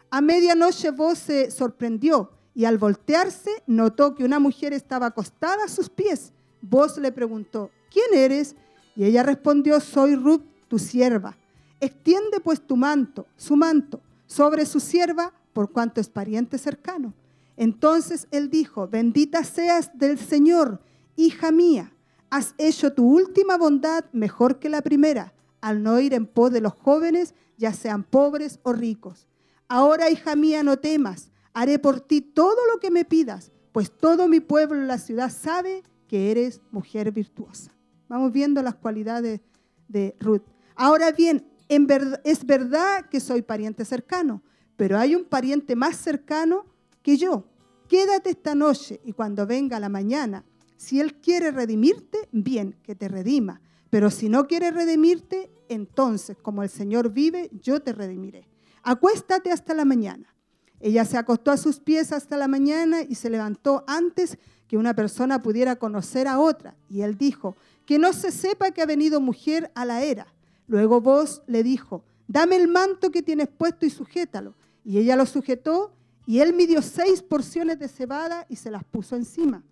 A medianoche vos se sorprendió y al voltearse notó que una mujer estaba acostada a sus pies. Vos le preguntó, ¿quién eres? Y ella respondió, soy Ruth, tu sierva. Extiende pues tu manto, su manto, sobre su sierva, por cuanto es pariente cercano. Entonces él dijo, bendita seas del Señor, hija mía Has hecho tu última bondad mejor que la primera, al no ir en pos de los jóvenes, ya sean pobres o ricos. Ahora, hija mía, no temas, haré por ti todo lo que me pidas, pues todo mi pueblo en la ciudad sabe que eres mujer virtuosa. Vamos viendo las cualidades de Ruth. Ahora bien, es verdad que soy pariente cercano, pero hay un pariente más cercano que yo. Quédate esta noche y cuando venga la mañana si Él quiere redimirte, bien, que te redima. Pero si no quiere redimirte, entonces, como el Señor vive, yo te redimiré. Acuéstate hasta la mañana. Ella se acostó a sus pies hasta la mañana y se levantó antes que una persona pudiera conocer a otra. Y él dijo, que no se sepa que ha venido mujer a la era. Luego vos le dijo, dame el manto que tienes puesto y sujétalo. Y ella lo sujetó y él midió seis porciones de cebada y se las puso encima.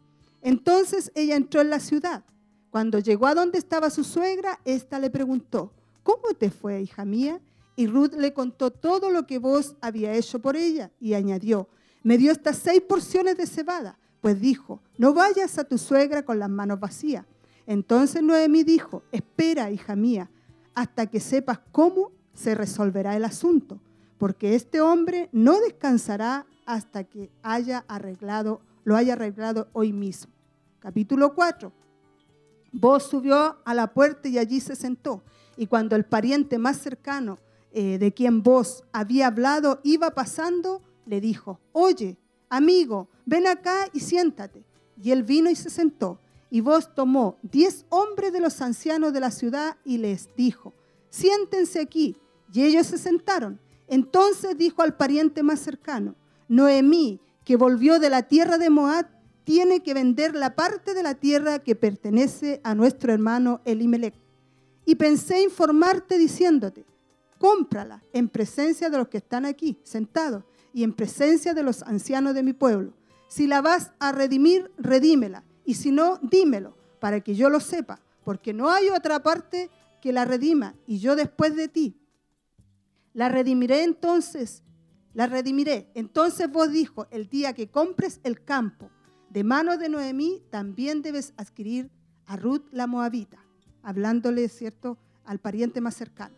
Entonces ella entró en la ciudad. Cuando llegó a donde estaba su suegra, ésta le preguntó, ¿cómo te fue, hija mía? Y Ruth le contó todo lo que vos había hecho por ella y añadió, me dio estas seis porciones de cebada, pues dijo, no vayas a tu suegra con las manos vacías. Entonces Noemí dijo, espera, hija mía, hasta que sepas cómo se resolverá el asunto, porque este hombre no descansará hasta que haya arreglado, lo haya arreglado hoy mismo. Capítulo 4. Vos subió a la puerta y allí se sentó. Y cuando el pariente más cercano eh, de quien vos había hablado iba pasando, le dijo, oye, amigo, ven acá y siéntate. Y él vino y se sentó. Y vos tomó diez hombres de los ancianos de la ciudad y les dijo, siéntense aquí. Y ellos se sentaron. Entonces dijo al pariente más cercano, Noemí, que volvió de la tierra de Moab, tiene que vender la parte de la tierra que pertenece a nuestro hermano Elimelech. Y pensé informarte diciéndote, cómprala en presencia de los que están aquí sentados y en presencia de los ancianos de mi pueblo. Si la vas a redimir, redímela. Y si no, dímelo, para que yo lo sepa, porque no hay otra parte que la redima, y yo después de ti. La redimiré entonces, la redimiré. Entonces vos dijo, el día que compres el campo de manos de Noemí, también debes adquirir a Ruth la Moabita, hablándole, ¿cierto?, al pariente más cercano.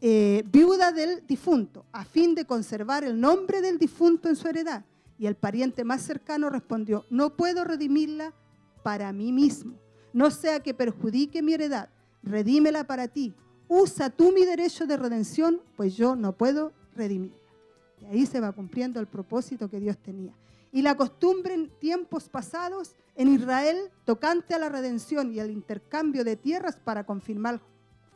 Eh, viuda del difunto, a fin de conservar el nombre del difunto en su heredad. Y el pariente más cercano respondió, no puedo redimirla para mí mismo, no sea que perjudique mi heredad, redímela para ti. Usa tú mi derecho de redención, pues yo no puedo redimirla. Y ahí se va cumpliendo el propósito que Dios tenía. Y la costumbre en tiempos pasados en Israel tocante a la redención y al intercambio de tierras para confirmar,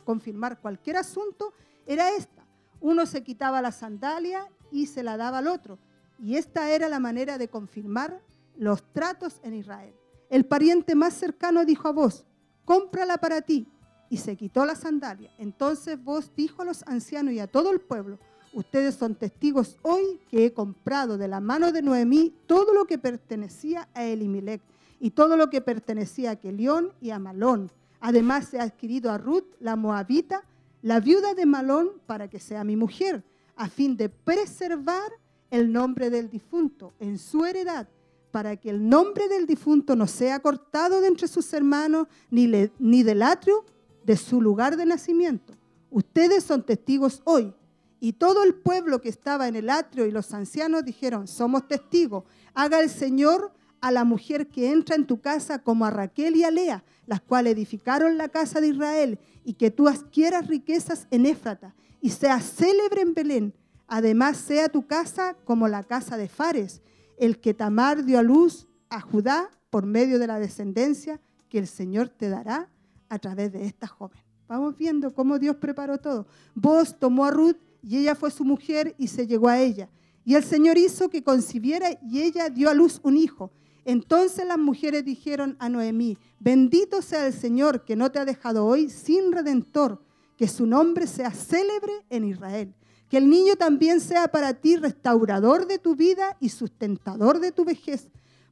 confirmar cualquier asunto era esta. Uno se quitaba la sandalia y se la daba al otro. Y esta era la manera de confirmar los tratos en Israel. El pariente más cercano dijo a vos, cómprala para ti. Y se quitó la sandalia. Entonces vos dijo a los ancianos y a todo el pueblo, ustedes son testigos hoy que he comprado de la mano de Noemí todo lo que pertenecía a Elimelech y todo lo que pertenecía a Kelión y a Malón. Además ha adquirido a Ruth, la moabita, la viuda de Malón para que sea mi mujer, a fin de preservar el nombre del difunto en su heredad, para que el nombre del difunto no sea cortado de entre sus hermanos, ni, ni del atrio de su lugar de nacimiento. Ustedes son testigos hoy. Y todo el pueblo que estaba en el atrio y los ancianos dijeron, somos testigos, haga el Señor a la mujer que entra en tu casa como a Raquel y a Lea, las cuales edificaron la casa de Israel, y que tú adquieras riquezas en Éfrata, y seas célebre en Belén. Además, sea tu casa como la casa de Fares, el que Tamar dio a luz a Judá por medio de la descendencia que el Señor te dará a través de esta joven. Vamos viendo cómo Dios preparó todo. Vos tomó a Ruth y ella fue su mujer y se llegó a ella. Y el Señor hizo que concibiera y ella dio a luz un hijo. Entonces las mujeres dijeron a Noemí, bendito sea el Señor que no te ha dejado hoy sin redentor, que su nombre sea célebre en Israel. Que el niño también sea para ti restaurador de tu vida y sustentador de tu vejez,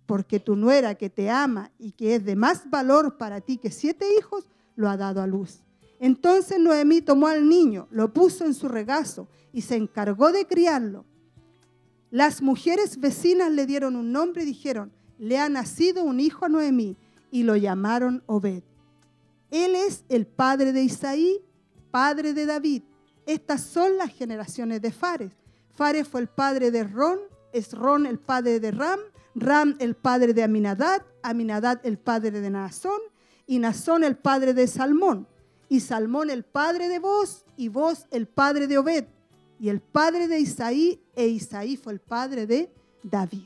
porque tu nuera que te ama y que es de más valor para ti que siete hijos, lo ha dado a luz. Entonces Noemí tomó al niño, lo puso en su regazo y se encargó de criarlo. Las mujeres vecinas le dieron un nombre y dijeron, le ha nacido un hijo a Noemí y lo llamaron Obed. Él es el padre de Isaí, padre de David. Estas son las generaciones de Fares. Fares fue el padre de Ron, es Ron el padre de Ram, Ram el padre de Aminadad, Aminadad el padre de Nazón y Nazón el padre de Salmón, y Salmón el padre de Vos y Vos el padre de Obed, y el padre de Isaí, e Isaí fue el padre de David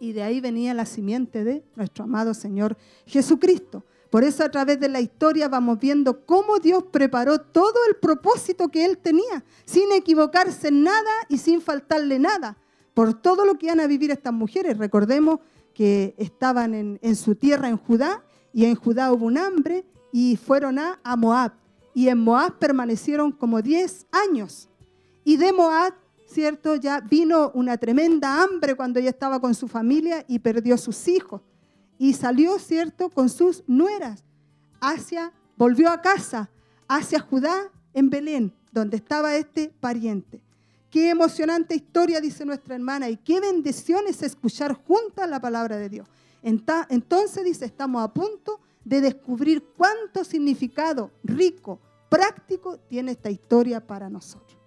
y de ahí venía la simiente de nuestro amado Señor Jesucristo. Por eso a través de la historia vamos viendo cómo Dios preparó todo el propósito que Él tenía, sin equivocarse en nada y sin faltarle nada, por todo lo que iban a vivir estas mujeres. Recordemos que estaban en, su tierra, en Judá, y en Judá hubo un hambre y fueron a, a Moab. Y en Moab permanecieron como 10 años. Y de Moab ¿cierto? Ya vino una tremenda hambre cuando ella estaba con su familia y perdió sus hijos. Y salió, ¿cierto?, con sus nueras hacia, volvió a casa, hacia Judá, en Belén, donde estaba este pariente. Qué emocionante historia, dice nuestra hermana, y qué bendición es escuchar juntas la palabra de Dios. Entonces, dice, estamos a punto de descubrir cuánto significado rico, práctico tiene esta historia para nosotros.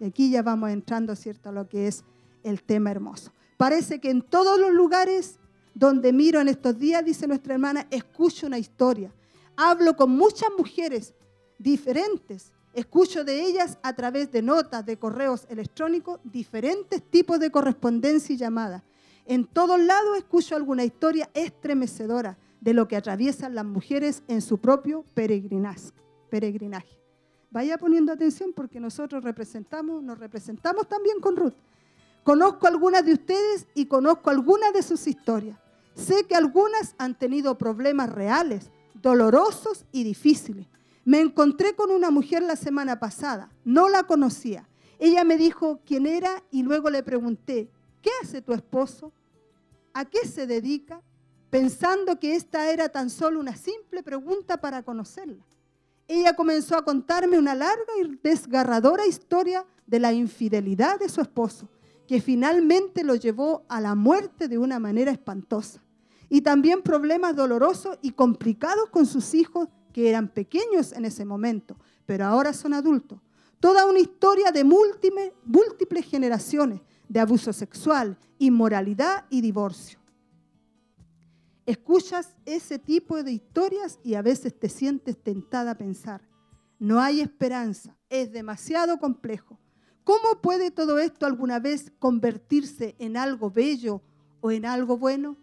Y aquí ya vamos entrando, ¿cierto?, a lo que es el tema hermoso. Parece que en todos los lugares donde miro en estos días, dice nuestra hermana, escucho una historia. Hablo con muchas mujeres diferentes. Escucho de ellas a través de notas, de correos electrónicos, diferentes tipos de correspondencia y llamadas. En todos lados escucho alguna historia estremecedora de lo que atraviesan las mujeres en su propio peregrinaje. Vaya poniendo atención porque nosotros representamos, nos representamos también con Ruth. Conozco algunas de ustedes y conozco algunas de sus historias. Sé que algunas han tenido problemas reales, dolorosos y difíciles, Me encontré con una mujer la semana pasada, no la conocía. Ella me dijo quién era y luego le pregunté, ¿qué hace tu esposo? ¿A qué se dedica? Pensando que esta era tan solo una simple pregunta para conocerla. Ella comenzó a contarme una larga y desgarradora historia de la infidelidad de su esposo, que finalmente lo llevó a la muerte de una manera espantosa. Y también problemas dolorosos y complicados con sus hijos, que eran pequeños en ese momento, pero ahora son adultos. Toda una historia de múltiples, múltiples generaciones de abuso sexual, inmoralidad y divorcio. Escuchas ese tipo de historias y a veces te sientes tentada a pensar, no hay esperanza, es demasiado complejo. ¿Cómo puede todo esto alguna vez convertirse en algo bello o en algo bueno?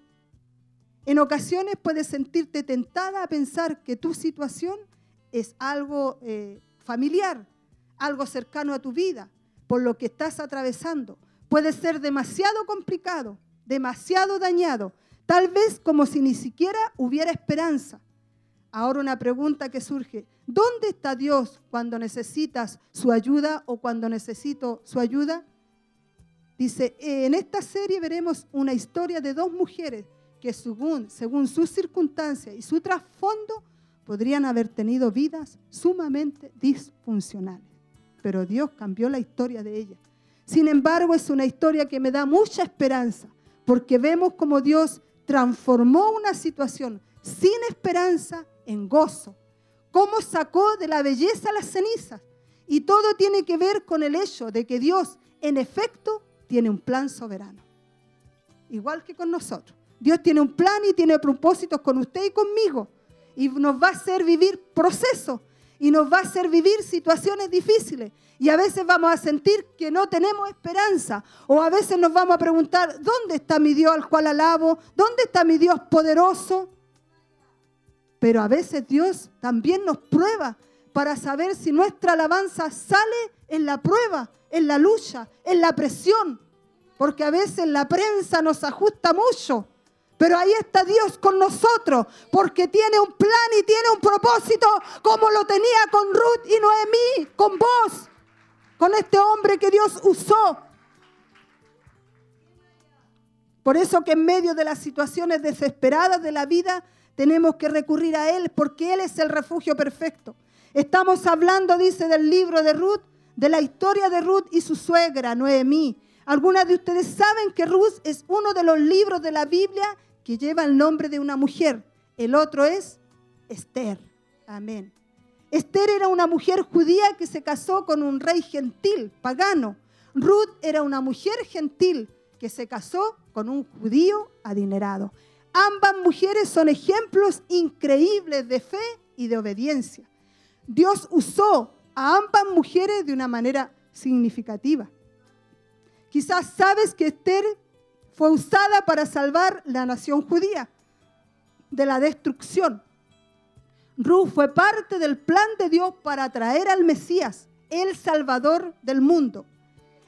En ocasiones puedes sentirte tentada a pensar que tu situación es algo eh, familiar, algo cercano a tu vida, por lo que estás atravesando. Puede ser demasiado complicado, demasiado dañado, tal vez como si ni siquiera hubiera esperanza. Ahora una pregunta que surge, ¿dónde está Dios cuando necesitas su ayuda o cuando necesito su ayuda? Dice, en esta serie veremos una historia de dos mujeres que según, según sus circunstancias y su trasfondo podrían haber tenido vidas sumamente disfuncionales. Pero Dios cambió la historia de ellas. Sin embargo, es una historia que me da mucha esperanza, porque vemos como Dios transformó una situación sin esperanza en gozo, cómo sacó de la belleza las cenizas. Y todo tiene que ver con el hecho de que Dios, en efecto, tiene un plan soberano, igual que con nosotros. Dios tiene un plan y tiene propósitos con usted y conmigo. Y nos va a hacer vivir procesos y nos va a hacer vivir situaciones difíciles. Y a veces vamos a sentir que no tenemos esperanza. O a veces nos vamos a preguntar, ¿dónde está mi Dios al cual alabo? ¿Dónde está mi Dios poderoso? Pero a veces Dios también nos prueba para saber si nuestra alabanza sale en la prueba, en la lucha, en la presión. Porque a veces la prensa nos ajusta mucho pero ahí está Dios con nosotros, porque tiene un plan y tiene un propósito, como lo tenía con Ruth y Noemí, con vos, con este hombre que Dios usó. Por eso que en medio de las situaciones desesperadas de la vida tenemos que recurrir a Él, porque Él es el refugio perfecto. Estamos hablando, dice, del libro de Ruth, de la historia de Ruth y su suegra, Noemí. Algunas de ustedes saben que Ruth es uno de los libros de la Biblia que lleva el nombre de una mujer. El otro es Esther. Amén. Esther era una mujer judía que se casó con un rey gentil, pagano. Ruth era una mujer gentil que se casó con un judío adinerado. Ambas mujeres son ejemplos increíbles de fe y de obediencia. Dios usó a ambas mujeres de una manera significativa. Quizás sabes que Esther fue usada para salvar la nación judía de la destrucción. Ruth fue parte del plan de Dios para traer al Mesías, el Salvador del mundo.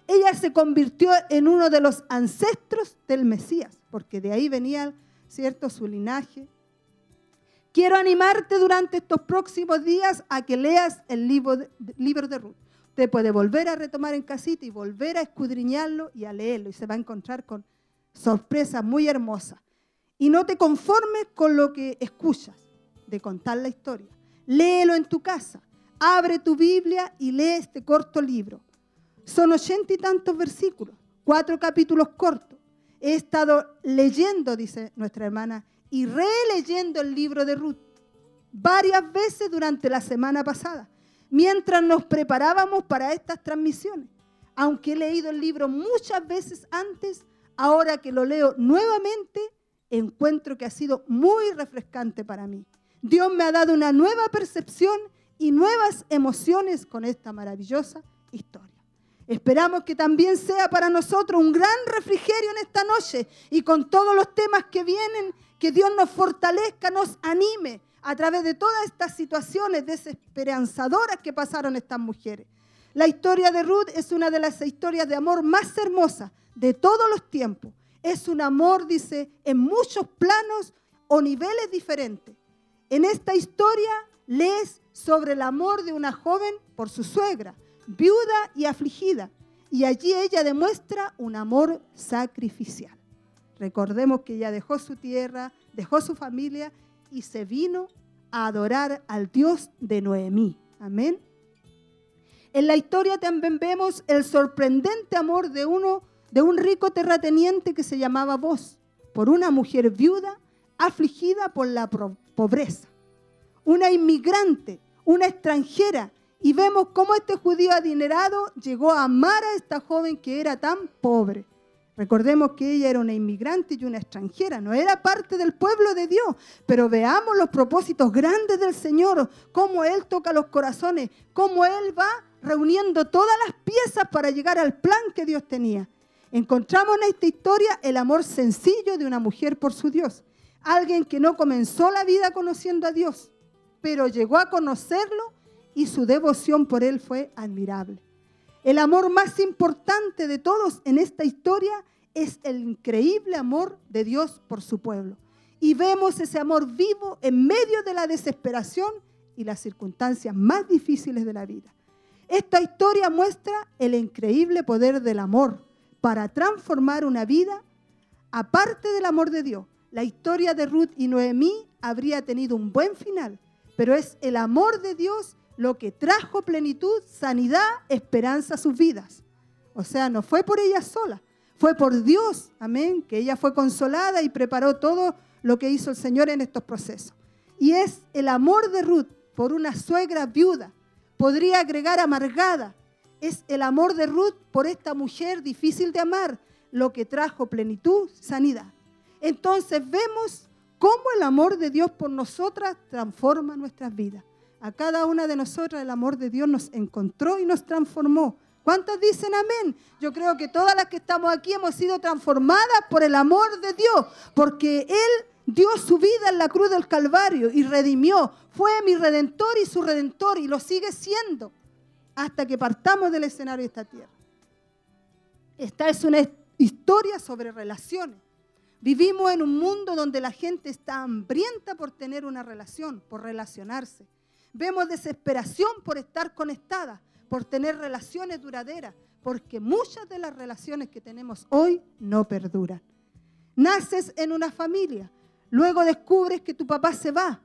Ella se convirtió en uno de los ancestros del Mesías, porque de ahí venía, ¿cierto?, su linaje. Quiero animarte durante estos próximos días a que leas el libro de, libro de Ruth. Usted puede volver a retomar en casita y volver a escudriñarlo y a leerlo y se va a encontrar con sorpresa muy hermosa. Y no te conformes con lo que escuchas de contar la historia. Léelo en tu casa. Abre tu Biblia y lee este corto libro. Son ochenta y tantos versículos, cuatro capítulos cortos. He estado leyendo, dice nuestra hermana, y releyendo el libro de Ruth varias veces durante la semana pasada, mientras nos preparábamos para estas transmisiones. Aunque he leído el libro muchas veces antes, ahora que lo leo nuevamente, encuentro que ha sido muy refrescante para mí. Dios me ha dado una nueva percepción y nuevas emociones con esta maravillosa historia. Esperamos que también sea para nosotros un gran refrigerio en esta noche y con todos los temas que vienen, que Dios nos fortalezca, nos anime a través de todas estas situaciones desesperanzadoras que pasaron estas mujeres. La historia de Ruth es una de las historias de amor más hermosas de todos los tiempos. Es un amor, dice, en muchos planos o niveles diferentes. En esta historia lees sobre el amor de una joven por su suegra, viuda y afligida, y allí ella demuestra un amor sacrificial. Recordemos que ella dejó su tierra, dejó su familia y se vino a adorar al Dios de Noemí. Amén. En la historia también vemos el sorprendente amor de uno de un rico terrateniente que se llamaba Vos, por una mujer viuda afligida por la pobreza. Una inmigrante, una extranjera, y vemos cómo este judío adinerado llegó a amar a esta joven que era tan pobre. Recordemos que ella era una inmigrante y una extranjera, no era parte del pueblo de Dios, pero veamos los propósitos grandes del Señor, cómo Él toca los corazones, cómo Él va reuniendo todas las piezas para llegar al plan que Dios tenía. Encontramos en esta historia el amor sencillo de una mujer por su Dios. Alguien que no comenzó la vida conociendo a Dios, pero llegó a conocerlo y su devoción por él fue admirable. El amor más importante de todos en esta historia es el increíble amor de Dios por su pueblo. Y vemos ese amor vivo en medio de la desesperación y las circunstancias más difíciles de la vida. Esta historia muestra el increíble poder del amor para transformar una vida aparte del amor de Dios. La historia de Ruth y Noemí habría tenido un buen final, pero es el amor de Dios lo que trajo plenitud, sanidad, esperanza a sus vidas. O sea, no fue por ella sola, fue por Dios, amén, que ella fue consolada y preparó todo lo que hizo el Señor en estos procesos. Y es el amor de Ruth por una suegra viuda, podría agregar amargada, es el amor de Ruth por esta mujer difícil de amar, lo que trajo plenitud, sanidad. Entonces vemos cómo el amor de Dios por nosotras transforma nuestras vidas. A cada una de nosotras el amor de Dios nos encontró y nos transformó. ¿Cuántas dicen amén? Yo creo que todas las que estamos aquí hemos sido transformadas por el amor de Dios, porque Él dio su vida en la cruz del Calvario y redimió. Fue mi redentor y su redentor y lo sigue siendo hasta que partamos del escenario de esta tierra. Esta es una historia sobre relaciones. Vivimos en un mundo donde la gente está hambrienta por tener una relación, por relacionarse. Vemos desesperación por estar conectada, por tener relaciones duraderas, porque muchas de las relaciones que tenemos hoy no perduran. Naces en una familia, luego descubres que tu papá se va,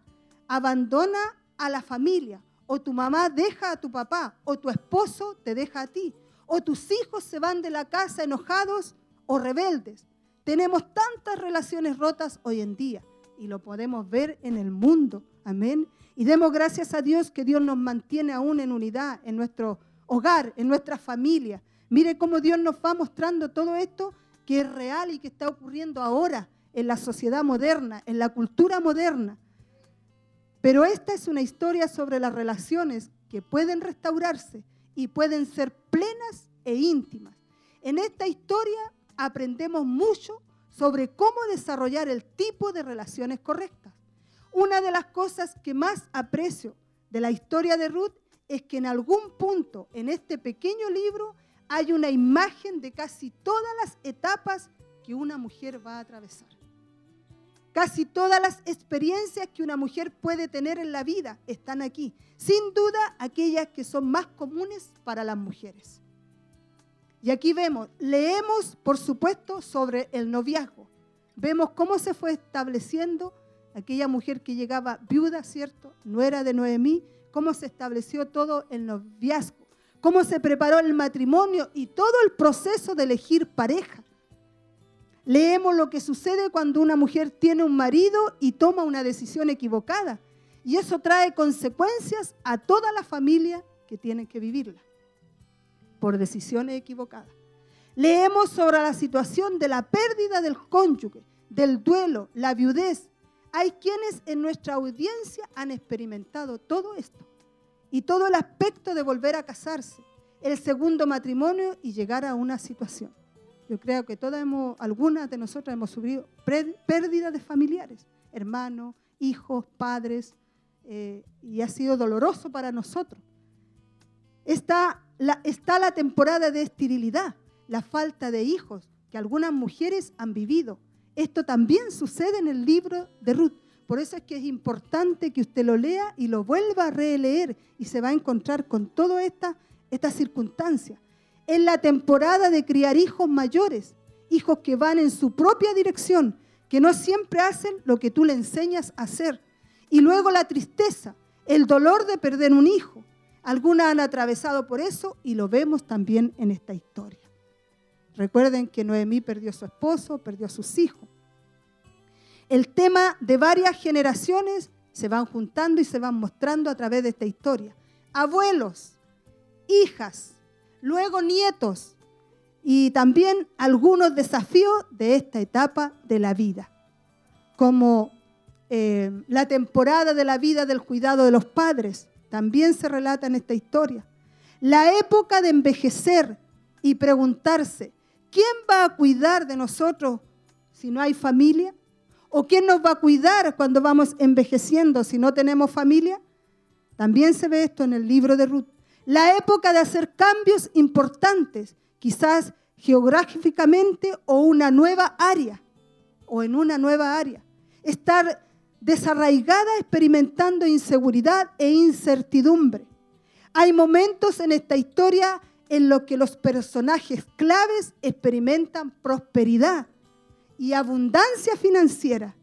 abandona a la familia, o tu mamá deja a tu papá, o tu esposo te deja a ti, o tus hijos se van de la casa enojados o rebeldes. Tenemos tantas relaciones rotas hoy en día y lo podemos ver en el mundo. Amén. Y demos gracias a Dios que Dios nos mantiene aún en unidad en nuestro hogar, en nuestra familia. Mire cómo Dios nos va mostrando todo esto que es real y que está ocurriendo ahora en la sociedad moderna, en la cultura moderna. Pero esta es una historia sobre las relaciones que pueden restaurarse y pueden ser plenas e íntimas. En esta historia aprendemos mucho sobre cómo desarrollar el tipo de relaciones correctas. Una de las cosas que más aprecio de la historia de Ruth es que en algún punto en este pequeño libro hay una imagen de casi todas las etapas que una mujer va a atravesar. Casi todas las experiencias que una mujer puede tener en la vida están aquí. Sin duda, aquellas que son más comunes para las mujeres. Y aquí vemos, leemos, por supuesto, sobre el noviazgo. Vemos cómo se fue estableciendo aquella mujer que llegaba viuda, ¿cierto? No era de Noemí, cómo se estableció todo el noviazgo, cómo se preparó el matrimonio y todo el proceso de elegir pareja. Leemos lo que sucede cuando una mujer tiene un marido y toma una decisión equivocada. Y eso trae consecuencias a toda la familia que tiene que vivirla por decisiones equivocadas. Leemos sobre la situación de la pérdida del cónyuge, del duelo, la viudez. Hay quienes en nuestra audiencia han experimentado todo esto y todo el aspecto de volver a casarse, el segundo matrimonio y llegar a una situación. Yo creo que todas hemos, algunas de nosotras hemos sufrido pérdidas de familiares, hermanos, hijos, padres, eh, y ha sido doloroso para nosotros. Está la, está la temporada de esterilidad, la falta de hijos que algunas mujeres han vivido. Esto también sucede en el libro de Ruth. Por eso es que es importante que usted lo lea y lo vuelva a releer y se va a encontrar con todas estas esta circunstancias. Es la temporada de criar hijos mayores, hijos que van en su propia dirección, que no siempre hacen lo que tú le enseñas a hacer. Y luego la tristeza, el dolor de perder un hijo. Algunas han atravesado por eso y lo vemos también en esta historia. Recuerden que Noemí perdió a su esposo, perdió a sus hijos. El tema de varias generaciones se van juntando y se van mostrando a través de esta historia. Abuelos, hijas, luego nietos y también algunos desafíos de esta etapa de la vida, como eh, la temporada de la vida del cuidado de los padres, también se relata en esta historia. La época de envejecer y preguntarse, ¿quién va a cuidar de nosotros si no hay familia? ¿O quién nos va a cuidar cuando vamos envejeciendo si no tenemos familia? También se ve esto en el libro de Ruth. La época de hacer cambios importantes, quizás geográficamente o una nueva área, o en una nueva área. Estar desarraigada experimentando inseguridad e incertidumbre. Hay momentos en esta historia en los que los personajes claves experimentan prosperidad y abundancia financiera.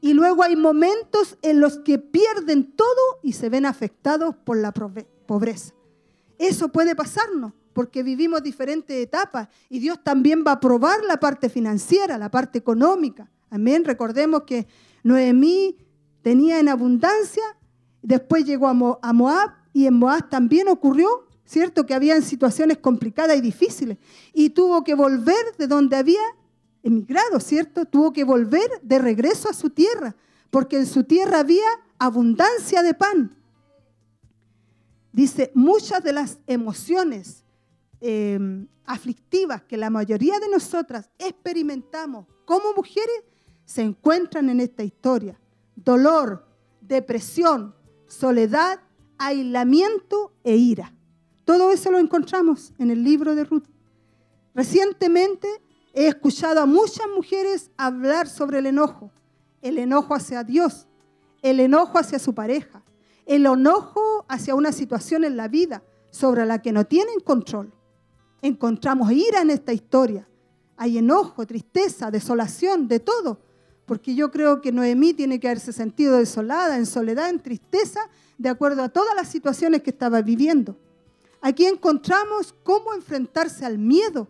Y luego hay momentos en los que pierden todo y se ven afectados por la pobreza. Eso puede pasarnos porque vivimos diferentes etapas y Dios también va a probar la parte financiera, la parte económica. Amén. Recordemos que Noemí tenía en abundancia, después llegó a Moab y en Moab también ocurrió, ¿cierto? Que habían situaciones complicadas y difíciles y tuvo que volver de donde había emigrado, ¿cierto? Tuvo que volver de regreso a su tierra, porque en su tierra había abundancia de pan. Dice, muchas de las emociones em, aflictivas que la mayoría de nosotras experimentamos como mujeres se encuentran en esta historia. Dolor, depresión, soledad, aislamiento e ira. Todo eso lo encontramos en el libro de Ruth. Recientemente he escuchado a muchas mujeres hablar sobre el enojo. El enojo hacia Dios, el enojo hacia su pareja, el enojo hacia una situación en la vida sobre la que no tienen control. Encontramos ira en esta historia. Hay enojo, tristeza, desolación, de todo porque yo creo que Noemí tiene que haberse sentido desolada, en soledad, en tristeza, de acuerdo a todas las situaciones que estaba viviendo. Aquí encontramos cómo enfrentarse al miedo.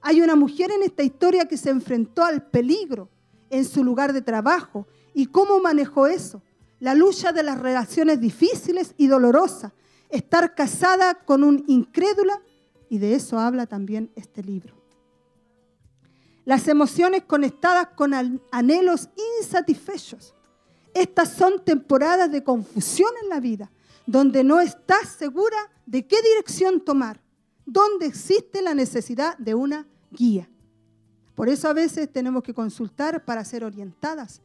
Hay una mujer en esta historia que se enfrentó al peligro en su lugar de trabajo y cómo manejó eso. La lucha de las relaciones difíciles y dolorosas. Estar casada con un incrédula y de eso habla también este libro las emociones conectadas con anhelos insatisfechos. Estas son temporadas de confusión en la vida, donde no estás segura de qué dirección tomar, donde existe la necesidad de una guía. Por eso a veces tenemos que consultar para ser orientadas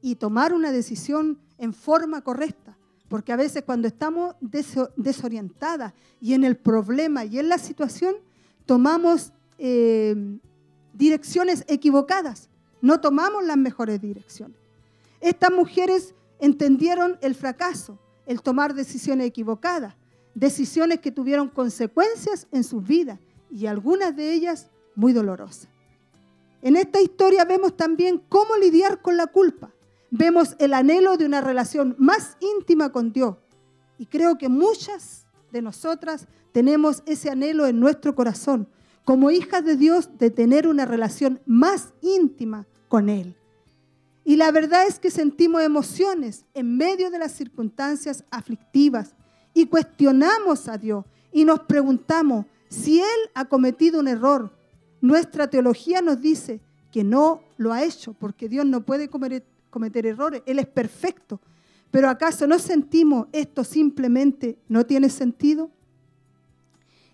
y tomar una decisión en forma correcta, porque a veces cuando estamos desorientadas y en el problema y en la situación, tomamos eh, direcciones equivocadas. No tomamos las mejores direcciones. Estas mujeres entendieron el fracaso, el tomar decisiones equivocadas, decisiones que tuvieron consecuencias en sus vidas y algunas de ellas muy dolorosas. En esta historia vemos también cómo lidiar con la culpa. Vemos el anhelo de una relación más íntima con Dios. Y creo que muchas de nosotras tenemos ese anhelo en nuestro corazón, como hijas de Dios, de tener una relación más íntima con Él. Y la verdad es que sentimos emociones en medio de las circunstancias aflictivas y cuestionamos a Dios y nos preguntamos si Él ha cometido un error. Nuestra teología nos dice que no lo ha hecho porque Dios no puede cometer errores, Él es perfecto. Pero ¿acaso no sentimos esto simplemente no tiene sentido?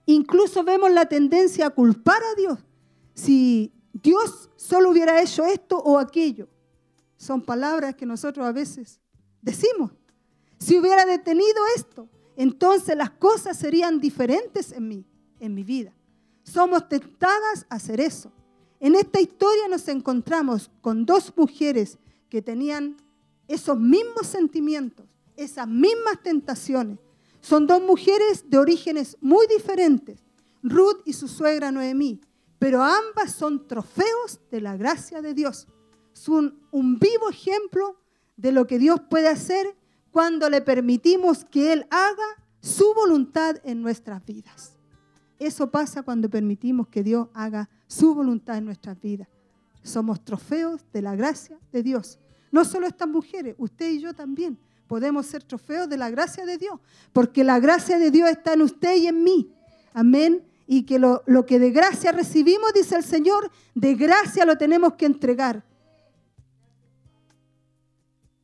Incluso vemos la tendencia a culpar a Dios. Si Dios solo hubiera hecho esto o aquello. Son palabras que nosotros a veces decimos. Si hubiera detenido esto, entonces las cosas serían diferentes en mí, en mi vida. Somos tentadas a hacer eso. En esta historia nos encontramos con dos mujeres que tenían esos mismos sentimientos, esas mismas tentaciones. Son dos mujeres de orígenes muy diferentes, Ruth y su suegra Noemí, pero ambas son trofeos de la gracia de Dios. Son un vivo ejemplo de lo que Dios puede hacer cuando le permitimos que Él haga su voluntad en nuestras vidas. Eso pasa cuando permitimos que Dios haga su voluntad en nuestras vidas. Somos trofeos de la gracia de Dios. No solo estas mujeres, usted y yo también podemos ser trofeos de la gracia de Dios, porque la gracia de Dios está en usted y en mí. Amén. Y que lo, que de gracia recibimos, dice el Señor, de gracia lo tenemos que entregar.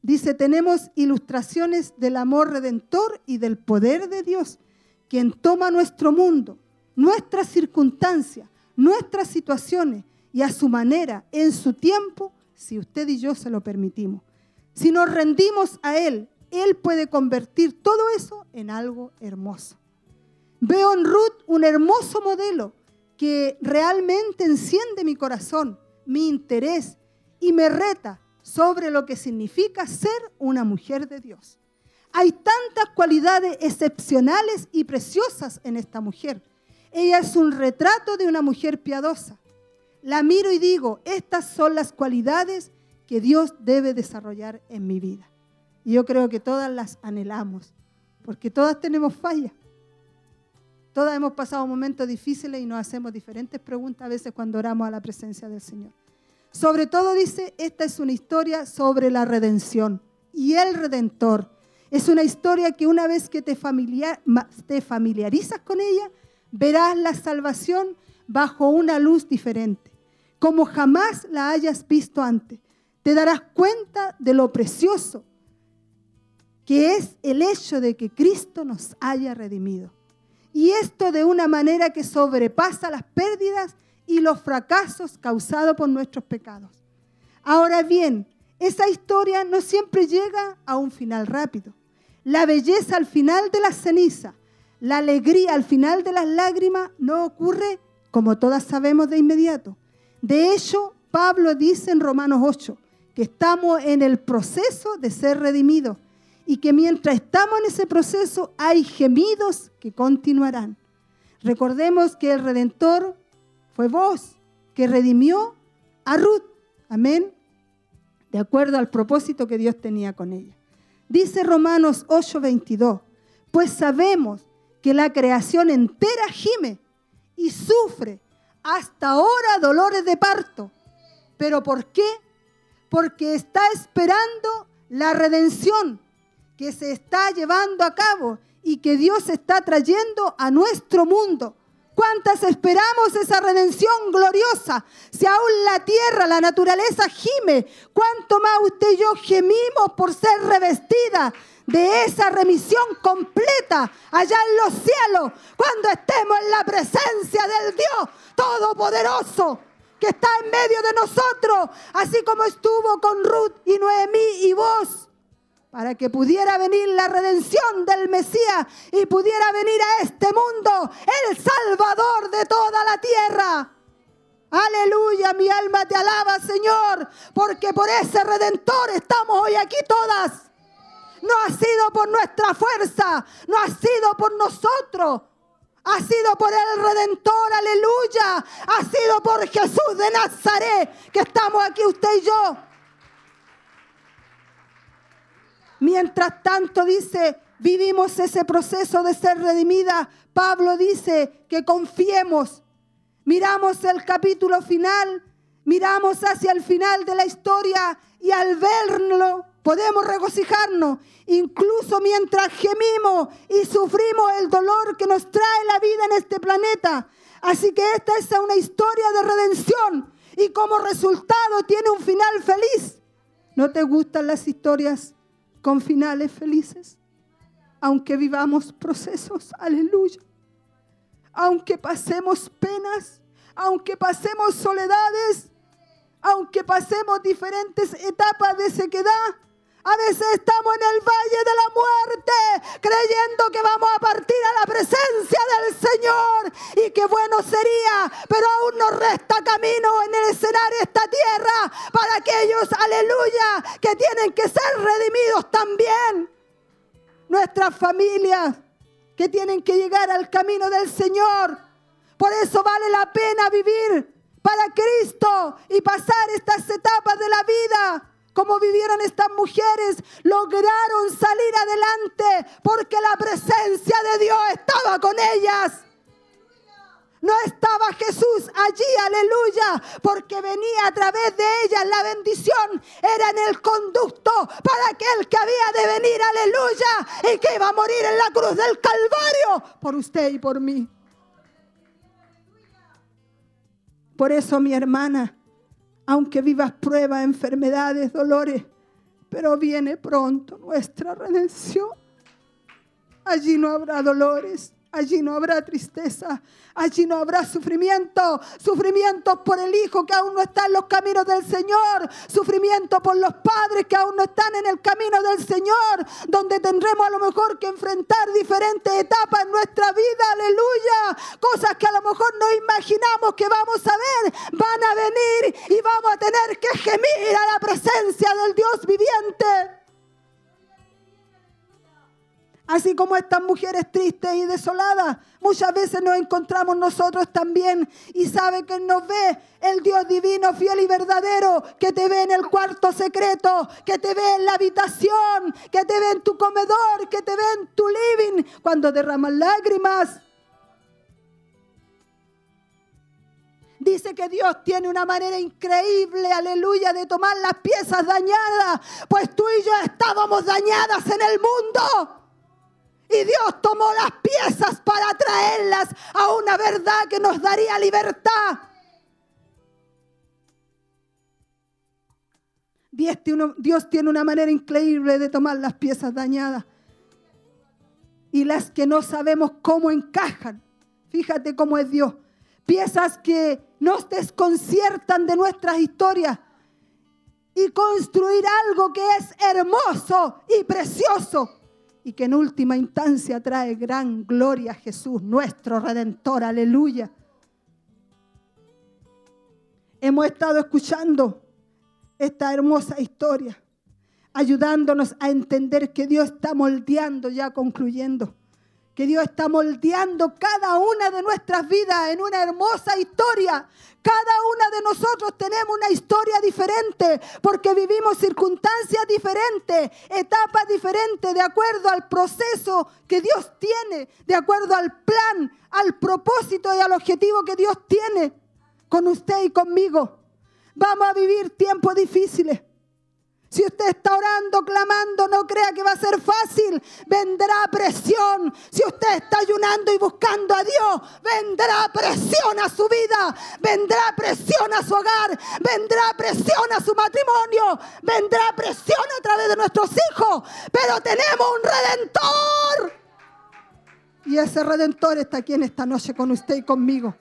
Dice, tenemos ilustraciones del amor redentor y del poder de Dios, quien toma nuestro mundo, nuestras circunstancias, nuestras situaciones y a su manera, en su tiempo, si usted y yo se lo permitimos. Si nos rendimos a Él, Él puede convertir todo eso en algo hermoso. Veo en Ruth un hermoso modelo que realmente enciende mi corazón, mi interés y me reta sobre lo que significa ser una mujer de Dios. Hay tantas cualidades excepcionales y preciosas en esta mujer. Ella es un retrato de una mujer piadosa. La miro y digo, estas son las cualidades que Dios debe desarrollar en mi vida. Y yo creo que todas las anhelamos, porque todas tenemos fallas. Todas hemos pasado momentos difíciles y nos hacemos diferentes preguntas a veces cuando oramos a la presencia del Señor. Sobre todo dice, esta es una historia sobre la redención y el redentor. Es una historia que una vez que te, te familiarizas con ella, verás la salvación bajo una luz diferente, como jamás la hayas visto antes. Te darás cuenta de lo precioso que es el hecho de que Cristo nos haya redimido. Y esto de una manera que sobrepasa las pérdidas y los fracasos causados por nuestros pecados. Ahora bien, esa historia no siempre llega a un final rápido. La belleza al final de la ceniza, la alegría al final de las lágrimas no ocurre como todas sabemos de inmediato. De hecho, Pablo dice en Romanos 8 que estamos en el proceso de ser redimidos y que mientras estamos en ese proceso hay gemidos que continuarán. Recordemos que el Redentor fue vos que redimió a Ruth. Amén. De acuerdo al propósito que Dios tenía con ella. Dice Romanos 8:22, pues sabemos que la creación entera gime y sufre hasta ahora dolores de parto. ¿Pero por qué? Porque está esperando la redención que se está llevando a cabo y que Dios está trayendo a nuestro mundo. ¿Cuántas esperamos esa redención gloriosa? Si aún la tierra, la naturaleza gime, ¿cuánto más usted y yo gemimos por ser revestida de esa remisión completa allá en los cielos, cuando estemos en la presencia del Dios Todopoderoso? que está en medio de nosotros, así como estuvo con Ruth y Noemí y vos para que pudiera venir la redención del Mesías y pudiera venir a este mundo el Salvador de toda la tierra. Aleluya, mi alma te alaba, Señor, porque por ese redentor estamos hoy aquí todas. No ha sido por nuestra fuerza, no ha sido por nosotros. Ha sido por el Redentor, aleluya. Ha sido por Jesús de Nazaret que estamos aquí usted y yo. Mientras tanto dice, vivimos ese proceso de ser redimida. Pablo dice que confiemos. Miramos el capítulo final, miramos hacia el final de la historia y al verlo podemos regocijarnos, incluso mientras gemimos y sufrimos el dolor que nos trae la vida en este planeta. Así que esta es una historia de redención y como resultado tiene un final feliz. ¿No te gustan las historias con finales felices, aunque vivamos procesos, aleluya, aunque pasemos penas, aunque pasemos soledades, aunque pasemos diferentes etapas de sequedad, A veces estamos en el valle de la muerte, creyendo que vamos a partir a la presencia del Señor y qué bueno sería, pero aún nos resta camino en el escenario de esta tierra para aquellos, aleluya, que tienen que ser redimidos también. Nuestras familias que tienen que llegar al camino del Señor. Por eso vale la pena vivir para Cristo y pasar estas etapas de la vida como vivieron estas mujeres, lograron salir adelante porque la presencia de Dios estaba con ellas. No estaba Jesús allí, aleluya, porque venía a través de ellas la bendición. Era en el conducto para aquel que había de venir, aleluya, y que iba a morir en la cruz del Calvario por usted y por mí. Por eso, mi hermana, aunque vivas pruebas, enfermedades, dolores, pero viene pronto nuestra redención. Allí no habrá dolores, Allí no habrá tristeza, allí no habrá sufrimiento, sufrimiento por el hijo que aún no está en los caminos del Señor, sufrimiento por los padres que aún no están en el camino del Señor, donde tendremos a lo mejor que enfrentar diferentes etapas en nuestra vida, aleluya, cosas que a lo mejor no imaginamos que vamos a ver, van a venir y vamos a tener que gemir a la presencia del Dios viviente. Así como estas mujeres tristes y desoladas, muchas veces nos encontramos nosotros también y sabe que nos ve el Dios divino, fiel y verdadero, que te ve en el cuarto secreto, que te ve en la habitación, que te ve en tu comedor, que te ve en tu living, cuando derramas lágrimas. Dice que Dios tiene una manera increíble, aleluya, de tomar las piezas dañadas, pues tú y yo estábamos dañadas en el mundo. Y Dios tomó las piezas para traerlas a una verdad que nos daría libertad. Dios tiene una manera increíble de tomar las piezas dañadas y las que no sabemos cómo encajan. Fíjate cómo es Dios. Piezas que nos desconciertan de nuestras historias y construir algo que es hermoso y precioso y que en última instancia trae gran gloria a Jesús, nuestro redentor. Aleluya. Hemos estado escuchando esta hermosa historia, ayudándonos a entender que Dios está moldeando, ya concluyendo, que Dios está moldeando cada una de nuestras vidas en una hermosa historia. Cada una de nosotros tenemos una historia diferente porque vivimos circunstancias diferentes, etapas diferentes, de acuerdo al proceso que Dios tiene, de acuerdo al plan, al propósito y al objetivo que Dios tiene con usted y conmigo. Vamos a vivir tiempos difíciles. Si usted está orando, clamando, no crea que va a ser fácil. Vendrá presión. Si usted está ayunando y buscando a Dios, vendrá presión a su vida. Vendrá presión a su hogar. Vendrá presión a su matrimonio. Vendrá presión a través de nuestros hijos. Pero tenemos un redentor. Y ese redentor está aquí en esta noche con usted y conmigo.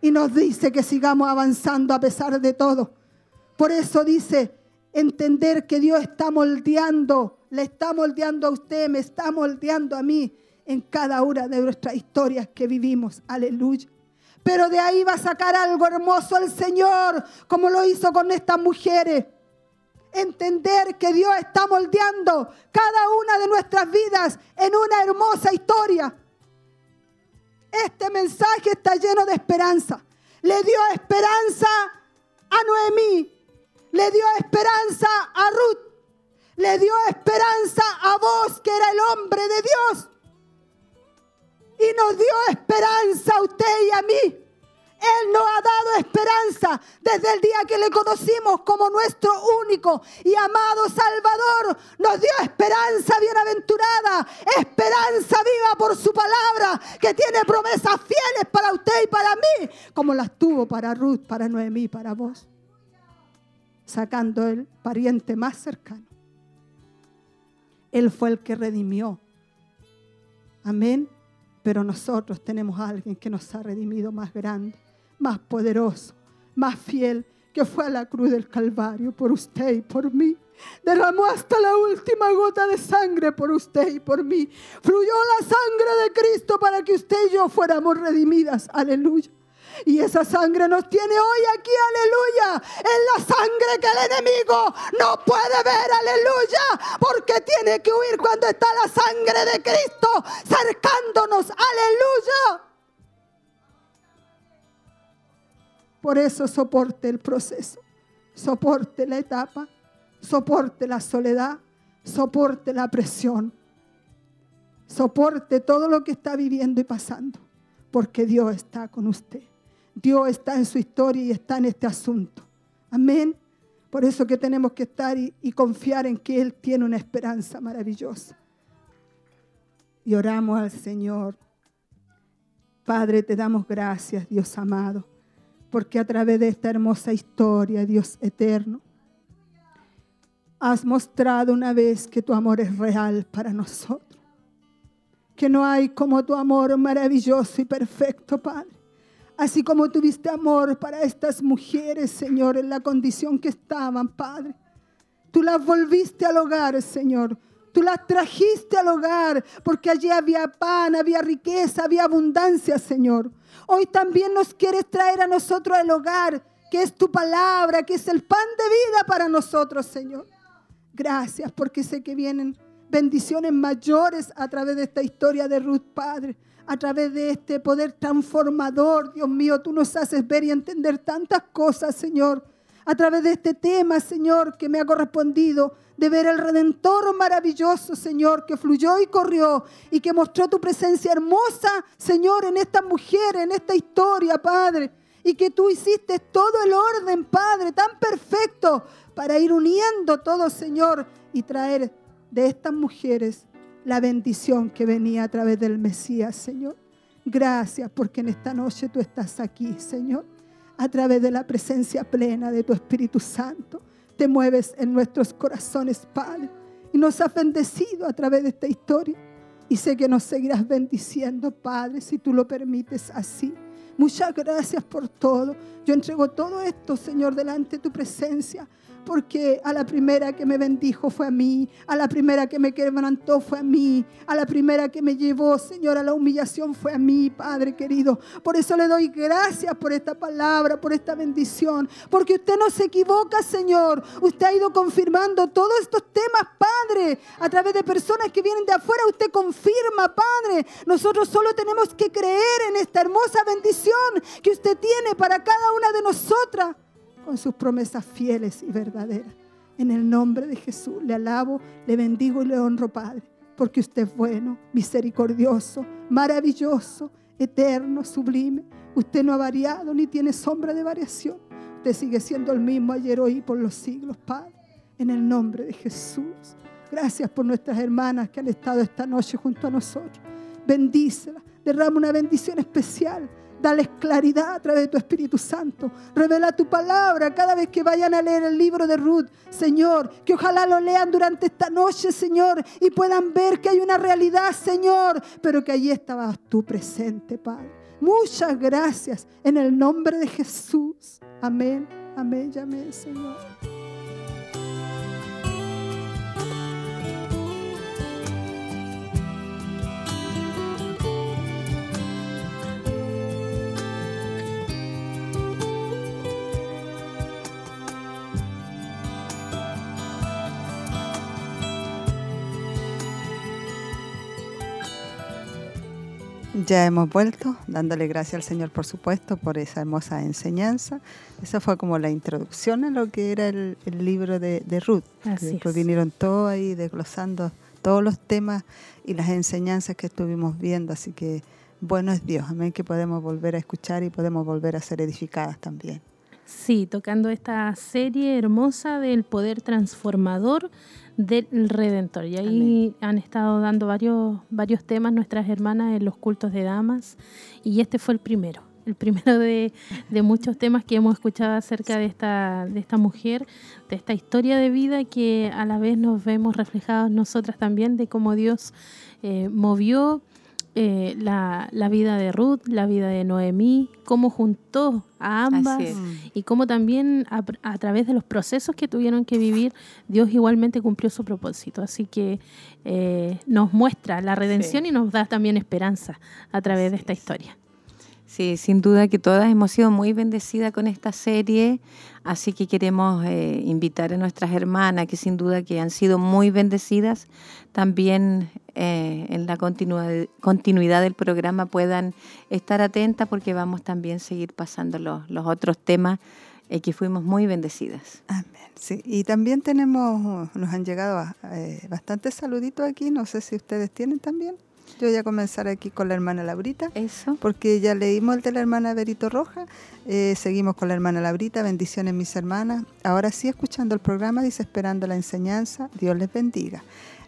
Y nos dice que sigamos avanzando a pesar de todo. Por eso dice, entender que Dios está moldeando, le está moldeando a usted, me está moldeando a mí en cada una de nuestras historias que vivimos. Aleluya. Pero de ahí va a sacar algo hermoso el Señor, como lo hizo con estas mujeres. Entender que Dios está moldeando cada una de nuestras vidas en una hermosa historia. Este mensaje está lleno de esperanza. Le dio esperanza a Noemí, le dio esperanza a Ruth, le dio esperanza a vos, que era el hombre de Dios. Y nos dio esperanza a usted y a mí. Él nos ha dado esperanza desde el día que le conocimos como nuestro único y amado Salvador. Nos dio esperanza bienaventurada, esperanza viva por su palabra, que tiene promesas fieles para usted y para mí, como las tuvo para Ruth, para Noemí, para vos sacando el pariente más cercano. Él fue el que redimió. Amén. Pero nosotros tenemos a alguien que nos ha redimido más grande, más poderoso, más fiel, que fue a la cruz del Calvario por usted y por mí. Derramó hasta la última gota de sangre por usted y por mí. Fluyó la sangre de Cristo para que usted y yo fuéramos redimidas. Aleluya. Y esa sangre nos tiene hoy aquí, aleluya. Es la sangre que el enemigo no puede ver, aleluya. Porque tiene que huir cuando está la sangre de Cristo cercándonos, aleluya. Por eso soporte el proceso, soporte la etapa, soporte la soledad, soporte la presión, soporte todo lo que está viviendo y pasando, porque Dios está con usted. Dios está en su historia y está en este asunto. Amén. Por eso que tenemos que estar y, y, confiar en que Él tiene una esperanza maravillosa. Y oramos al Señor. Padre, te damos gracias, Dios amado, porque a través de esta hermosa historia, Dios eterno, has mostrado una vez que tu amor es real para nosotros. Que no hay como tu amor maravilloso y perfecto, Padre. Así como tuviste amor para estas mujeres, Señor, en la condición que estaban, Padre. Tú las volviste al hogar, Señor. Tú las trajiste al hogar porque allí había pan, había riqueza, había abundancia, Señor. Hoy también nos quieres traer a nosotros al hogar, que es tu palabra, que es el pan de vida para nosotros, Señor. Gracias porque sé que vienen bendiciones mayores a través de esta historia de Ruth, Padre a través de este poder transformador, Dios mío, tú nos haces ver y entender tantas cosas, Señor. A través de este tema, Señor, que me ha correspondido de ver el Redentor maravilloso, Señor, que fluyó y corrió y que mostró tu presencia hermosa, Señor, en esta mujer, en esta historia, Padre. Y que tú hiciste todo el orden, Padre, tan perfecto para ir uniendo todo, Señor, y traer de estas mujeres la bendición que venía a través del Mesías, Señor. Gracias porque en esta noche tú estás aquí, Señor, a través de la presencia plena de tu Espíritu Santo. Te mueves en nuestros corazones, Padre, y nos has bendecido a través de esta historia. Y sé que nos seguirás bendiciendo, Padre, si tú lo permites así. Muchas gracias por todo. Yo entrego todo esto, Señor, delante de tu presencia porque a la primera que me bendijo fue a mí, a la primera que me quebrantó fue a mí, a la primera que me llevó, Señor, a la humillación fue a mí, Padre querido. Por eso le doy gracias por esta palabra, por esta bendición, porque usted no se equivoca, Señor. Usted ha ido confirmando todos estos temas, Padre, a través de personas que vienen de afuera. Usted confirma, Padre. Nosotros solo tenemos que creer en esta hermosa bendición que usted tiene para cada una de nosotras con sus promesas fieles y verdaderas. En el nombre de Jesús le alabo, le bendigo y le honro, Padre, porque usted es bueno, misericordioso, maravilloso, eterno, sublime. Usted no ha variado ni tiene sombra de variación. Usted sigue siendo el mismo ayer, hoy y por los siglos, Padre. En el nombre de Jesús. Gracias por nuestras hermanas que han estado esta noche junto a nosotros. Bendícelas. Derrama una bendición especial Dales claridad a través de tu Espíritu Santo. Revela tu palabra cada vez que vayan a leer el libro de Ruth, Señor. Que ojalá lo lean durante esta noche, Señor, y puedan ver que hay una realidad, Señor, pero que allí estabas tú presente, Padre. Muchas gracias en el nombre de Jesús. Amén, amén amén, Señor. Ya hemos vuelto, dándole gracias al Señor, por supuesto, por esa hermosa enseñanza. Esa fue como la introducción a lo que era el, libro de, Ruth. Después vinieron todos ahí desglosando todos los temas y las enseñanzas que estuvimos viendo. Así que bueno es Dios, amén, que podemos volver a escuchar y podemos volver a ser edificadas también. Sí, tocando esta serie hermosa del poder transformador del Redentor. Y ahí han estado dando varios, varios temas nuestras hermanas en los cultos de damas y este fue el primero. El primero de, muchos temas que hemos escuchado acerca de esta, de esta mujer, de esta historia de vida que a la vez nos vemos reflejados nosotras también, de cómo Dios eh, movió eh, la, la, vida de Ruth, la vida de Noemí, cómo juntó a ambas y cómo también a, a, través de los procesos que tuvieron que vivir, Dios igualmente cumplió su propósito. Así que eh, nos muestra la redención sí. y nos da también esperanza a través de esta historia. Sí, sin duda que todas hemos sido muy bendecidas con esta serie, así que queremos eh, invitar a nuestras hermanas que sin duda que han sido muy bendecidas, también eh, en la continuidad, continuidad del programa puedan estar atentas porque vamos también a seguir pasando los, los otros temas eh, que fuimos muy bendecidas. Amén. Sí, y también tenemos, nos han llegado eh, bastantes saluditos aquí, no sé si ustedes tienen también. Yo voy a comenzar aquí con la hermana Laurita. Eso. Porque ya leímos el de la hermana Berito Roja. Eh, seguimos con la hermana Laurita. Bendiciones, mis hermanas. Ahora sí, escuchando el programa, dice esperando la enseñanza. Dios les bendiga.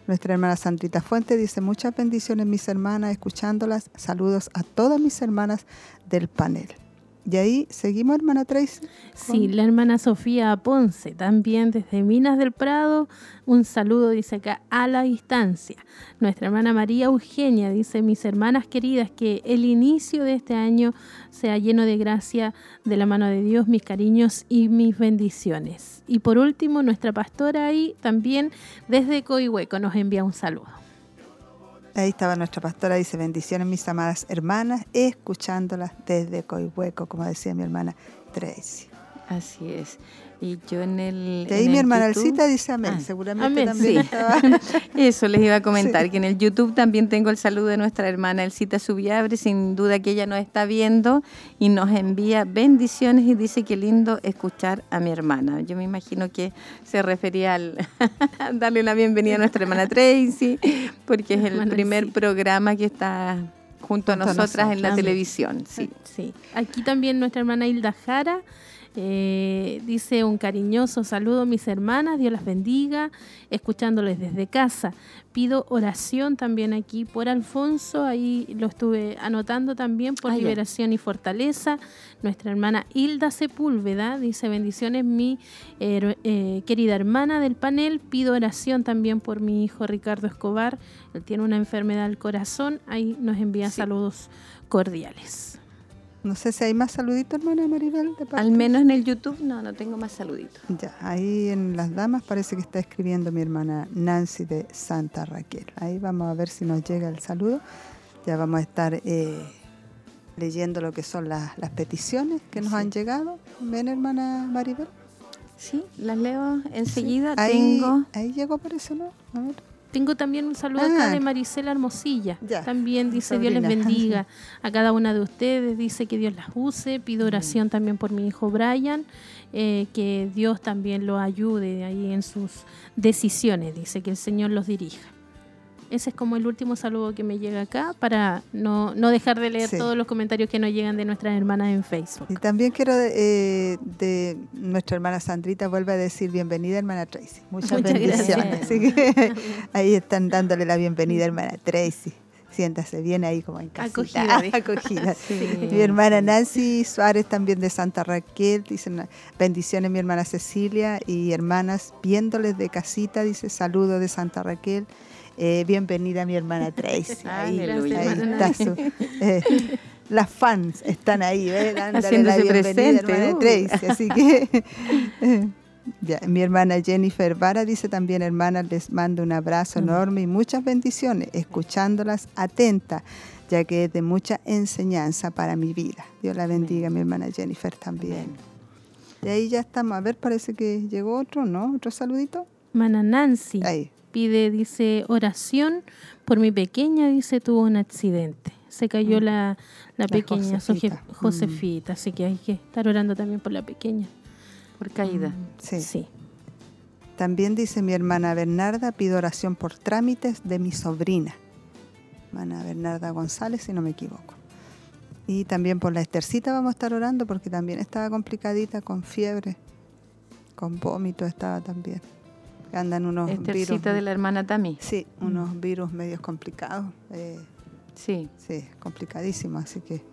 Nuestra hermana Sandrita Fuente dice muchas bendiciones, mis hermanas, escuchándolas. Saludos a todas mis hermanas del panel. Y ahí seguimos, hermana Tracy. Sí, la hermana Sofía Ponce, también desde Minas del Prado. Un saludo, dice acá, a la distancia. Nuestra hermana María Eugenia dice, mis hermanas queridas, que el inicio de este año sea lleno de gracia de la mano de Dios, mis cariños y mis bendiciones. Y por último, nuestra pastora ahí también desde Coihueco nos envía un saludo. Ahí estaba nuestra pastora, dice bendiciones mis amadas hermanas, escuchándolas desde Coihueco, como decía mi hermana Tracy. Así es. Y yo en el. De ahí en mi el hermana YouTube- Alcita dice amén. Ah, Seguramente amén, también sí. estaba. Eso les iba a comentar, Sí. que en el YouTube también tengo el saludo de nuestra hermana Elcita Subiabre, sin duda que ella nos está viendo y nos envía bendiciones y dice que lindo escuchar a mi hermana. Yo me imagino que se refería al darle la bienvenida a nuestra hermana Tracy, porque es el Hermana primer programa que está junto a nosotras en la televisión. Sí. Sí. Aquí también nuestra hermana Hilda Jara eh, dice un cariñoso saludo mis hermanas, Dios las bendiga, escuchándoles desde casa. Pido oración también aquí por Alfonso, ahí lo estuve anotando también por liberación y fortaleza. Nuestra hermana Hilda Sepúlveda dice bendiciones mi eh, eh, querida hermana del panel, pido oración también por mi hijo Ricardo Escobar, él tiene una enfermedad al corazón, ahí nos envía Sí. saludos cordiales. No sé si hay más saluditos, hermana Maribel. De parte. Al menos en el YouTube no, no tengo más saluditos. Ya, ahí en las damas parece que está escribiendo mi hermana Nancy de Santa Raquel. Ahí vamos a ver si nos llega el saludo. Ya vamos a estar eh, leyendo lo que son las, las peticiones que nos Sí. han llegado. ¿Ven, hermana Maribel? Sí, las leo enseguida. Ahí, Tengo. ahí llegó, parece, ¿no? A ver. Tengo también un saludo acá Ah. de Maricela Hermosilla. Ya, También dice Dios les bendiga a cada una de ustedes. Dice que Dios las use. Pido oración también por mi hijo Brian. eh, que Dios también lo ayude ahí en sus decisiones. Dice que el Señor los dirija. Ese es como el último saludo que me llega acá para no, no dejar de leer Sí. todos los comentarios que nos llegan de nuestras hermanas en Facebook. Y también quiero eh, de nuestra hermana Sandrita vuelve a decir bienvenida hermana Tracy. Muchas, Muchas bendiciones. gracias. Así que ahí están dándole la bienvenida hermana Tracy. Siéntase bien ahí como en casita. Acogida. Acogida. Sí. Mi hermana Nancy Suárez también de Santa Raquel, dice bendiciones mi hermana Cecilia y hermanas viéndoles de casita, dice saludo de Santa Raquel. Eh, bienvenida mi hermana Tracy. Ahí, Aleluya. ahí hermana está su, eh, las fans están ahí, ¿eh? dándole la Haciéndose bienvenida presente, hermana uh. Tracy. Así que eh, ya, mi hermana Jennifer Vara dice también, hermana, les mando un abrazo enorme y muchas bendiciones, escuchándolas atenta, ya que es de mucha enseñanza para mi vida. Dios la bendiga, mi hermana Jennifer también. Y ahí ya estamos. A ver, parece que llegó otro, ¿no? Otro saludito. Hermana Nancy. Ahí. Pide, dice, oración por mi pequeña, dice, tuvo un accidente. Se cayó la, la La pequeña Soje- Josefita. Josefita, así que hay que estar orando también por la pequeña. Por caída. Sí. Sí. También dice mi hermana Bernarda, pido oración por trámites de mi sobrina. Hermana Bernarda González, si no me equivoco. Y también por la Estercita vamos a estar orando porque también estaba complicadita con fiebre, con vómito estaba también. Andan unos virus. Estercita de la hermana Tami. Sí, unos virus medios complicados. eh, Sí. sí, complicadísimos. Así que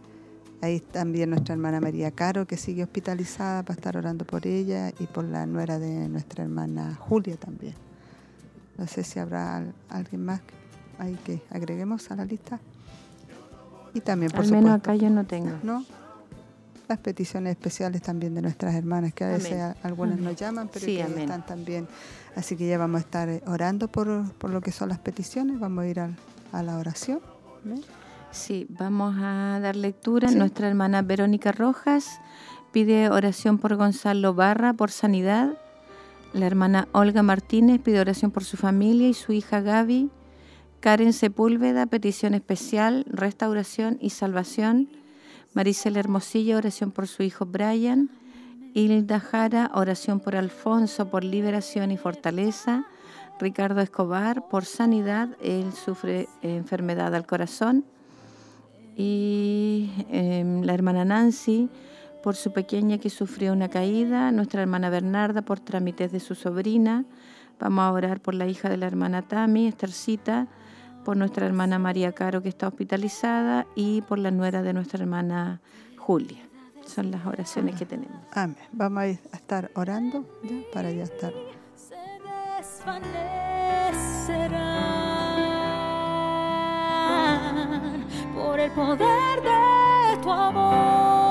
ahí también nuestra hermana María Caro, que sigue hospitalizada, para estar orando por ella y por la nuera de nuestra hermana Julia también. No sé si habrá al- alguien más ahí que agreguemos a la lista. Y también, por Al supuesto, menos acá yo no tengo. ¿no? Las peticiones especiales también de nuestras hermanas, que a veces Amén. algunas nos llaman, pero Sí, que amén. están también. Así que ya vamos a estar eh, orando por, por lo que son las peticiones. Vamos a ir a, la oración. Sí, vamos a dar lectura. Sí. Nuestra hermana Verónica Rojas pide oración por Gonzalo Barra por sanidad. La hermana Olga Martínez pide oración por su familia y su hija Gaby. Karen Sepúlveda, petición especial, restauración y salvación. Maricela Hermosillo, oración por su hijo Brian. Hilda Jara, oración por Alfonso, por liberación y fortaleza. Ricardo Escobar, por sanidad, él sufre enfermedad al corazón. Y em, la hermana Nancy, por su pequeña que sufrió una caída. Nuestra hermana Bernarda, por trámites de su sobrina. Vamos a orar por la hija de la hermana Tami, Estercita, por nuestra hermana María Caro, que está hospitalizada, y por la nuera de nuestra hermana Julia. Son las oraciones que tenemos. Amén. Vamos a, ir a estar orando ya para ya estar. se desvanecerán por el poder de tu amor.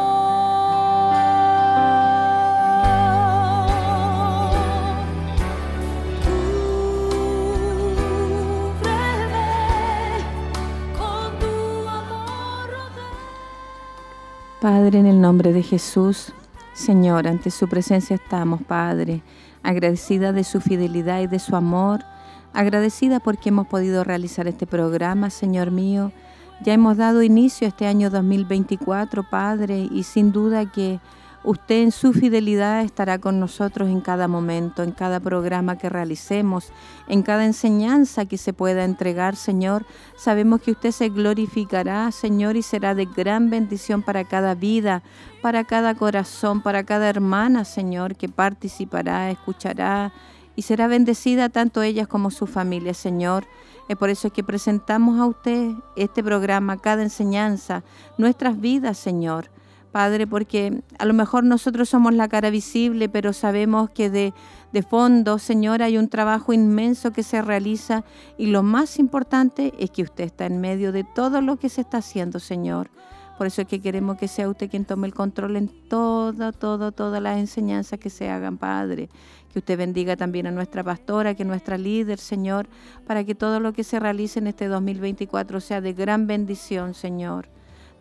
Padre, en el nombre de Jesús, Señor, ante su presencia estamos, Padre, agradecida de su fidelidad y de su amor, agradecida porque hemos podido realizar este programa, Señor mío. Ya hemos dado inicio a este año 2024, Padre, y sin duda que usted en su fidelidad estará con nosotros en cada momento, en cada programa que realicemos, en cada enseñanza que se pueda entregar, Señor. Sabemos que usted se glorificará, Señor, y será de gran bendición para cada vida, para cada corazón, para cada hermana, Señor, que participará, escuchará y será bendecida tanto ellas como su familia, Señor. Es por eso que presentamos a usted este programa, cada enseñanza, nuestras vidas, Señor. Padre, porque a lo mejor nosotros somos la cara visible, pero sabemos que de, fondo, Señor, hay un trabajo inmenso que se realiza y lo más importante es que usted está en medio de todo lo que se está haciendo, Señor. Por eso es que queremos que sea usted quien tome el control en todo, todo, todas las enseñanzas que se hagan, Padre. Que usted bendiga también a nuestra pastora, que nuestra líder, Señor, para que todo lo que se realice en este 2024 sea de gran bendición, Señor.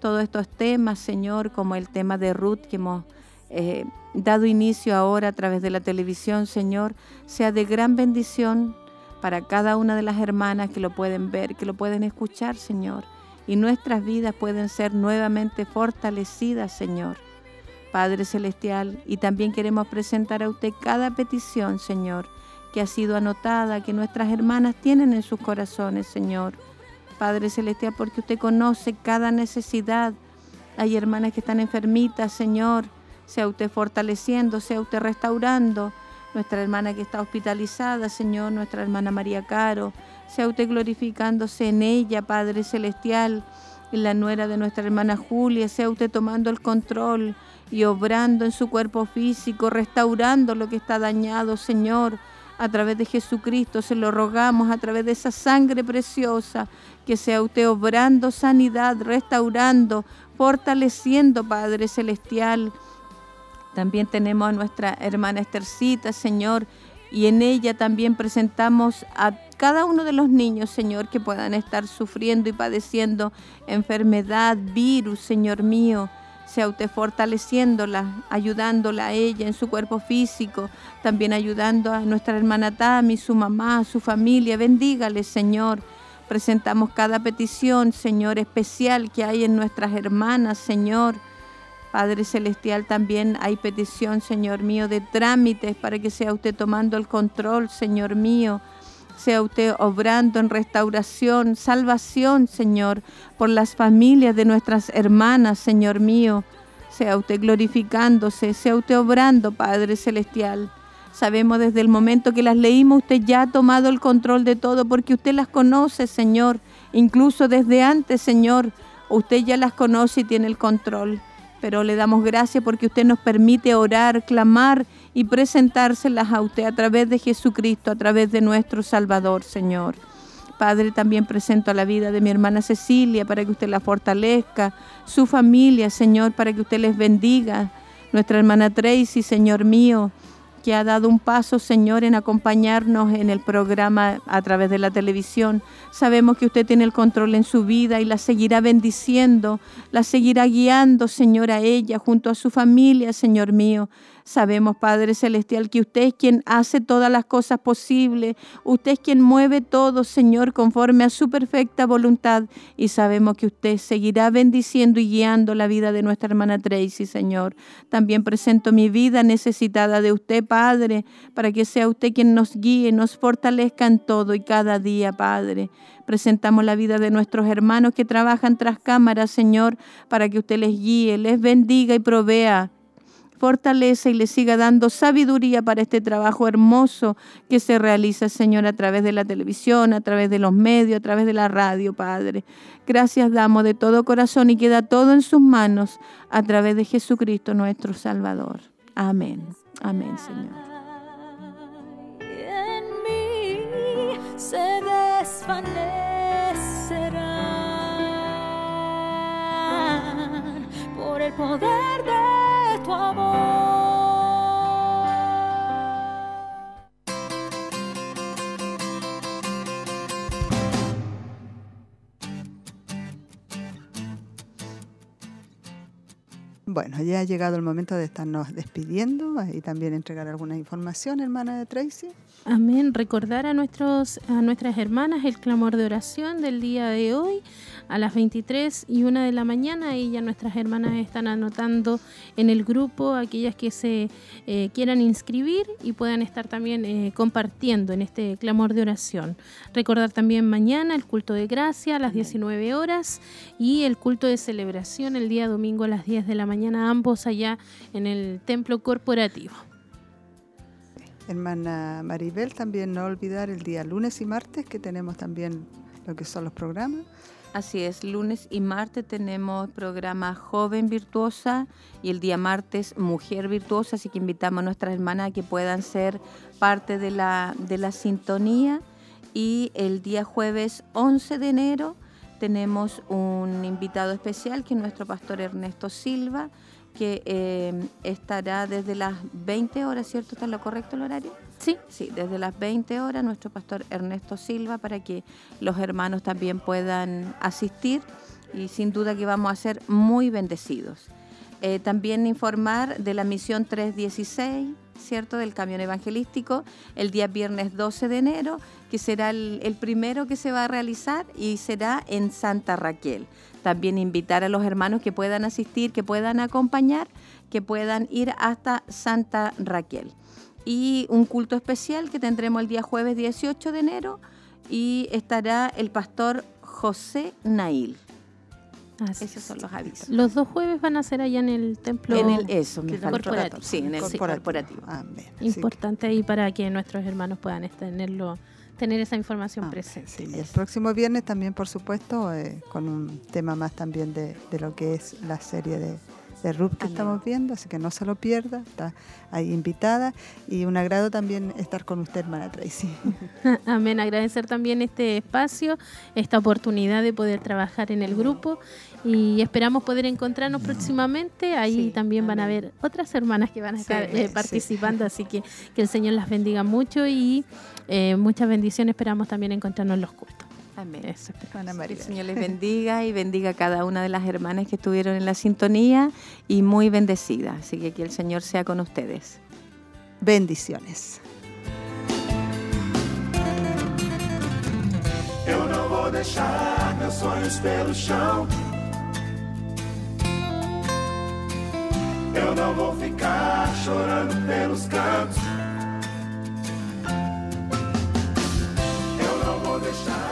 Todos estos temas, Señor, como el tema de Ruth que hemos eh, dado inicio ahora a través de la televisión, Señor, sea de gran bendición para cada una de las hermanas que lo pueden ver, que lo pueden escuchar, Señor. Y nuestras vidas pueden ser nuevamente fortalecidas, Señor. Padre Celestial, y también queremos presentar a usted cada petición, Señor, que ha sido anotada, que nuestras hermanas tienen en sus corazones, Señor. Padre Celestial, porque usted conoce cada necesidad. Hay hermanas que están enfermitas, Señor. Sea usted fortaleciendo, sea usted restaurando. Nuestra hermana que está hospitalizada, Señor, nuestra hermana María Caro. Sea usted glorificándose en ella, Padre Celestial. En la nuera de nuestra hermana Julia, sea usted tomando el control y obrando en su cuerpo físico, restaurando lo que está dañado, Señor a través de Jesucristo, se lo rogamos a través de esa sangre preciosa, que sea usted obrando sanidad, restaurando, fortaleciendo, Padre Celestial. También tenemos a nuestra hermana Estercita, Señor, y en ella también presentamos a cada uno de los niños, Señor, que puedan estar sufriendo y padeciendo enfermedad, virus, Señor mío sea usted fortaleciéndola, ayudándola a ella en su cuerpo físico, también ayudando a nuestra hermana Tami, su mamá, su familia. Bendígale, Señor. Presentamos cada petición, Señor, especial que hay en nuestras hermanas, Señor. Padre Celestial, también hay petición, Señor mío, de trámites para que sea usted tomando el control, Señor mío sea usted obrando en restauración, salvación, Señor, por las familias de nuestras hermanas, Señor mío. Sea usted glorificándose, sea usted obrando, Padre Celestial. Sabemos desde el momento que las leímos, usted ya ha tomado el control de todo, porque usted las conoce, Señor. Incluso desde antes, Señor, usted ya las conoce y tiene el control. Pero le damos gracias porque usted nos permite orar, clamar y presentárselas a usted a través de Jesucristo, a través de nuestro Salvador, Señor. Padre, también presento a la vida de mi hermana Cecilia para que usted la fortalezca, su familia, Señor, para que usted les bendiga. Nuestra hermana Tracy, Señor mío, que ha dado un paso, Señor, en acompañarnos en el programa a través de la televisión. Sabemos que usted tiene el control en su vida y la seguirá bendiciendo, la seguirá guiando, Señor, a ella, junto a su familia, Señor mío. Sabemos, Padre Celestial, que usted es quien hace todas las cosas posibles. Usted es quien mueve todo, Señor, conforme a su perfecta voluntad. Y sabemos que usted seguirá bendiciendo y guiando la vida de nuestra hermana Tracy, Señor. También presento mi vida necesitada de usted, Padre, para que sea usted quien nos guíe, nos fortalezca en todo y cada día, Padre. Presentamos la vida de nuestros hermanos que trabajan tras cámaras, Señor, para que usted les guíe, les bendiga y provea fortaleza y le siga dando sabiduría para este trabajo hermoso que se realiza, Señor, a través de la televisión, a través de los medios, a través de la radio, Padre. Gracias damos de todo corazón y queda todo en sus manos a través de Jesucristo nuestro Salvador. Amén. Amén, Señor. se desvanecerán por el poder de Bueno, ya ha llegado el momento de estarnos despidiendo y también entregar alguna información, hermana de Tracy. Amén. Recordar a, nuestros, a nuestras hermanas el clamor de oración del día de hoy a las 23 y 1 de la mañana. Y ya nuestras hermanas están anotando en el grupo aquellas que se eh, quieran inscribir y puedan estar también eh, compartiendo en este clamor de oración. Recordar también mañana el culto de gracia a las 19 horas y el culto de celebración el día domingo a las 10 de la mañana, ambos allá en el templo corporativo. Hermana Maribel, también no olvidar el día lunes y martes que tenemos también lo que son los programas. Así es, lunes y martes tenemos programa Joven Virtuosa y el día martes Mujer Virtuosa, así que invitamos a nuestras hermanas a que puedan ser parte de la, de la sintonía. Y el día jueves 11 de enero tenemos un invitado especial que es nuestro pastor Ernesto Silva, que eh, estará desde las 20 horas, ¿cierto? ¿Está lo correcto el horario? Sí. Sí, desde las 20 horas nuestro pastor Ernesto Silva para que los hermanos también puedan asistir y sin duda que vamos a ser muy bendecidos. Eh, también informar de la misión 316, ¿cierto? Del camión evangelístico, el día viernes 12 de enero, que será el, el primero que se va a realizar y será en Santa Raquel. También invitar a los hermanos que puedan asistir, que puedan acompañar, que puedan ir hasta Santa Raquel. Y un culto especial que tendremos el día jueves 18 de enero y estará el pastor José Nail. Así Esos son los avisos. Los dos jueves van a ser allá en el templo. En el eso, me corporativo. Sí, en el corporativo. Amén. Importante ahí para que nuestros hermanos puedan tenerlo, tener esa información Ah, presente. sí. Y el próximo viernes también, por supuesto, eh, con un tema más también de, de lo que es la serie de, de Ruth que Amén. estamos viendo, así que no se lo pierda, está ahí invitada y un agrado también estar con usted, hermana Tracy. Amén. Agradecer también este espacio, esta oportunidad de poder trabajar en el grupo y esperamos poder encontrarnos próximamente. Ahí Sí, también van a haber otras hermanas que van a Sí, estar eh, sí. participando, así que que el Señor las bendiga mucho y eh, muchas bendiciones. Esperamos también encontrarnos en los cultos. Amén. Eso esperamos. Hermana Que el. Señor les bendiga y bendiga a cada una de las hermanas que estuvieron en la sintonía y muy bendecida. Así que que el Señor sea con ustedes. Bendiciones. Eu não vou deixar meus sonhos pelo chão. Eu não vou ficar chorando pelos cantos. Eu não vou deixar.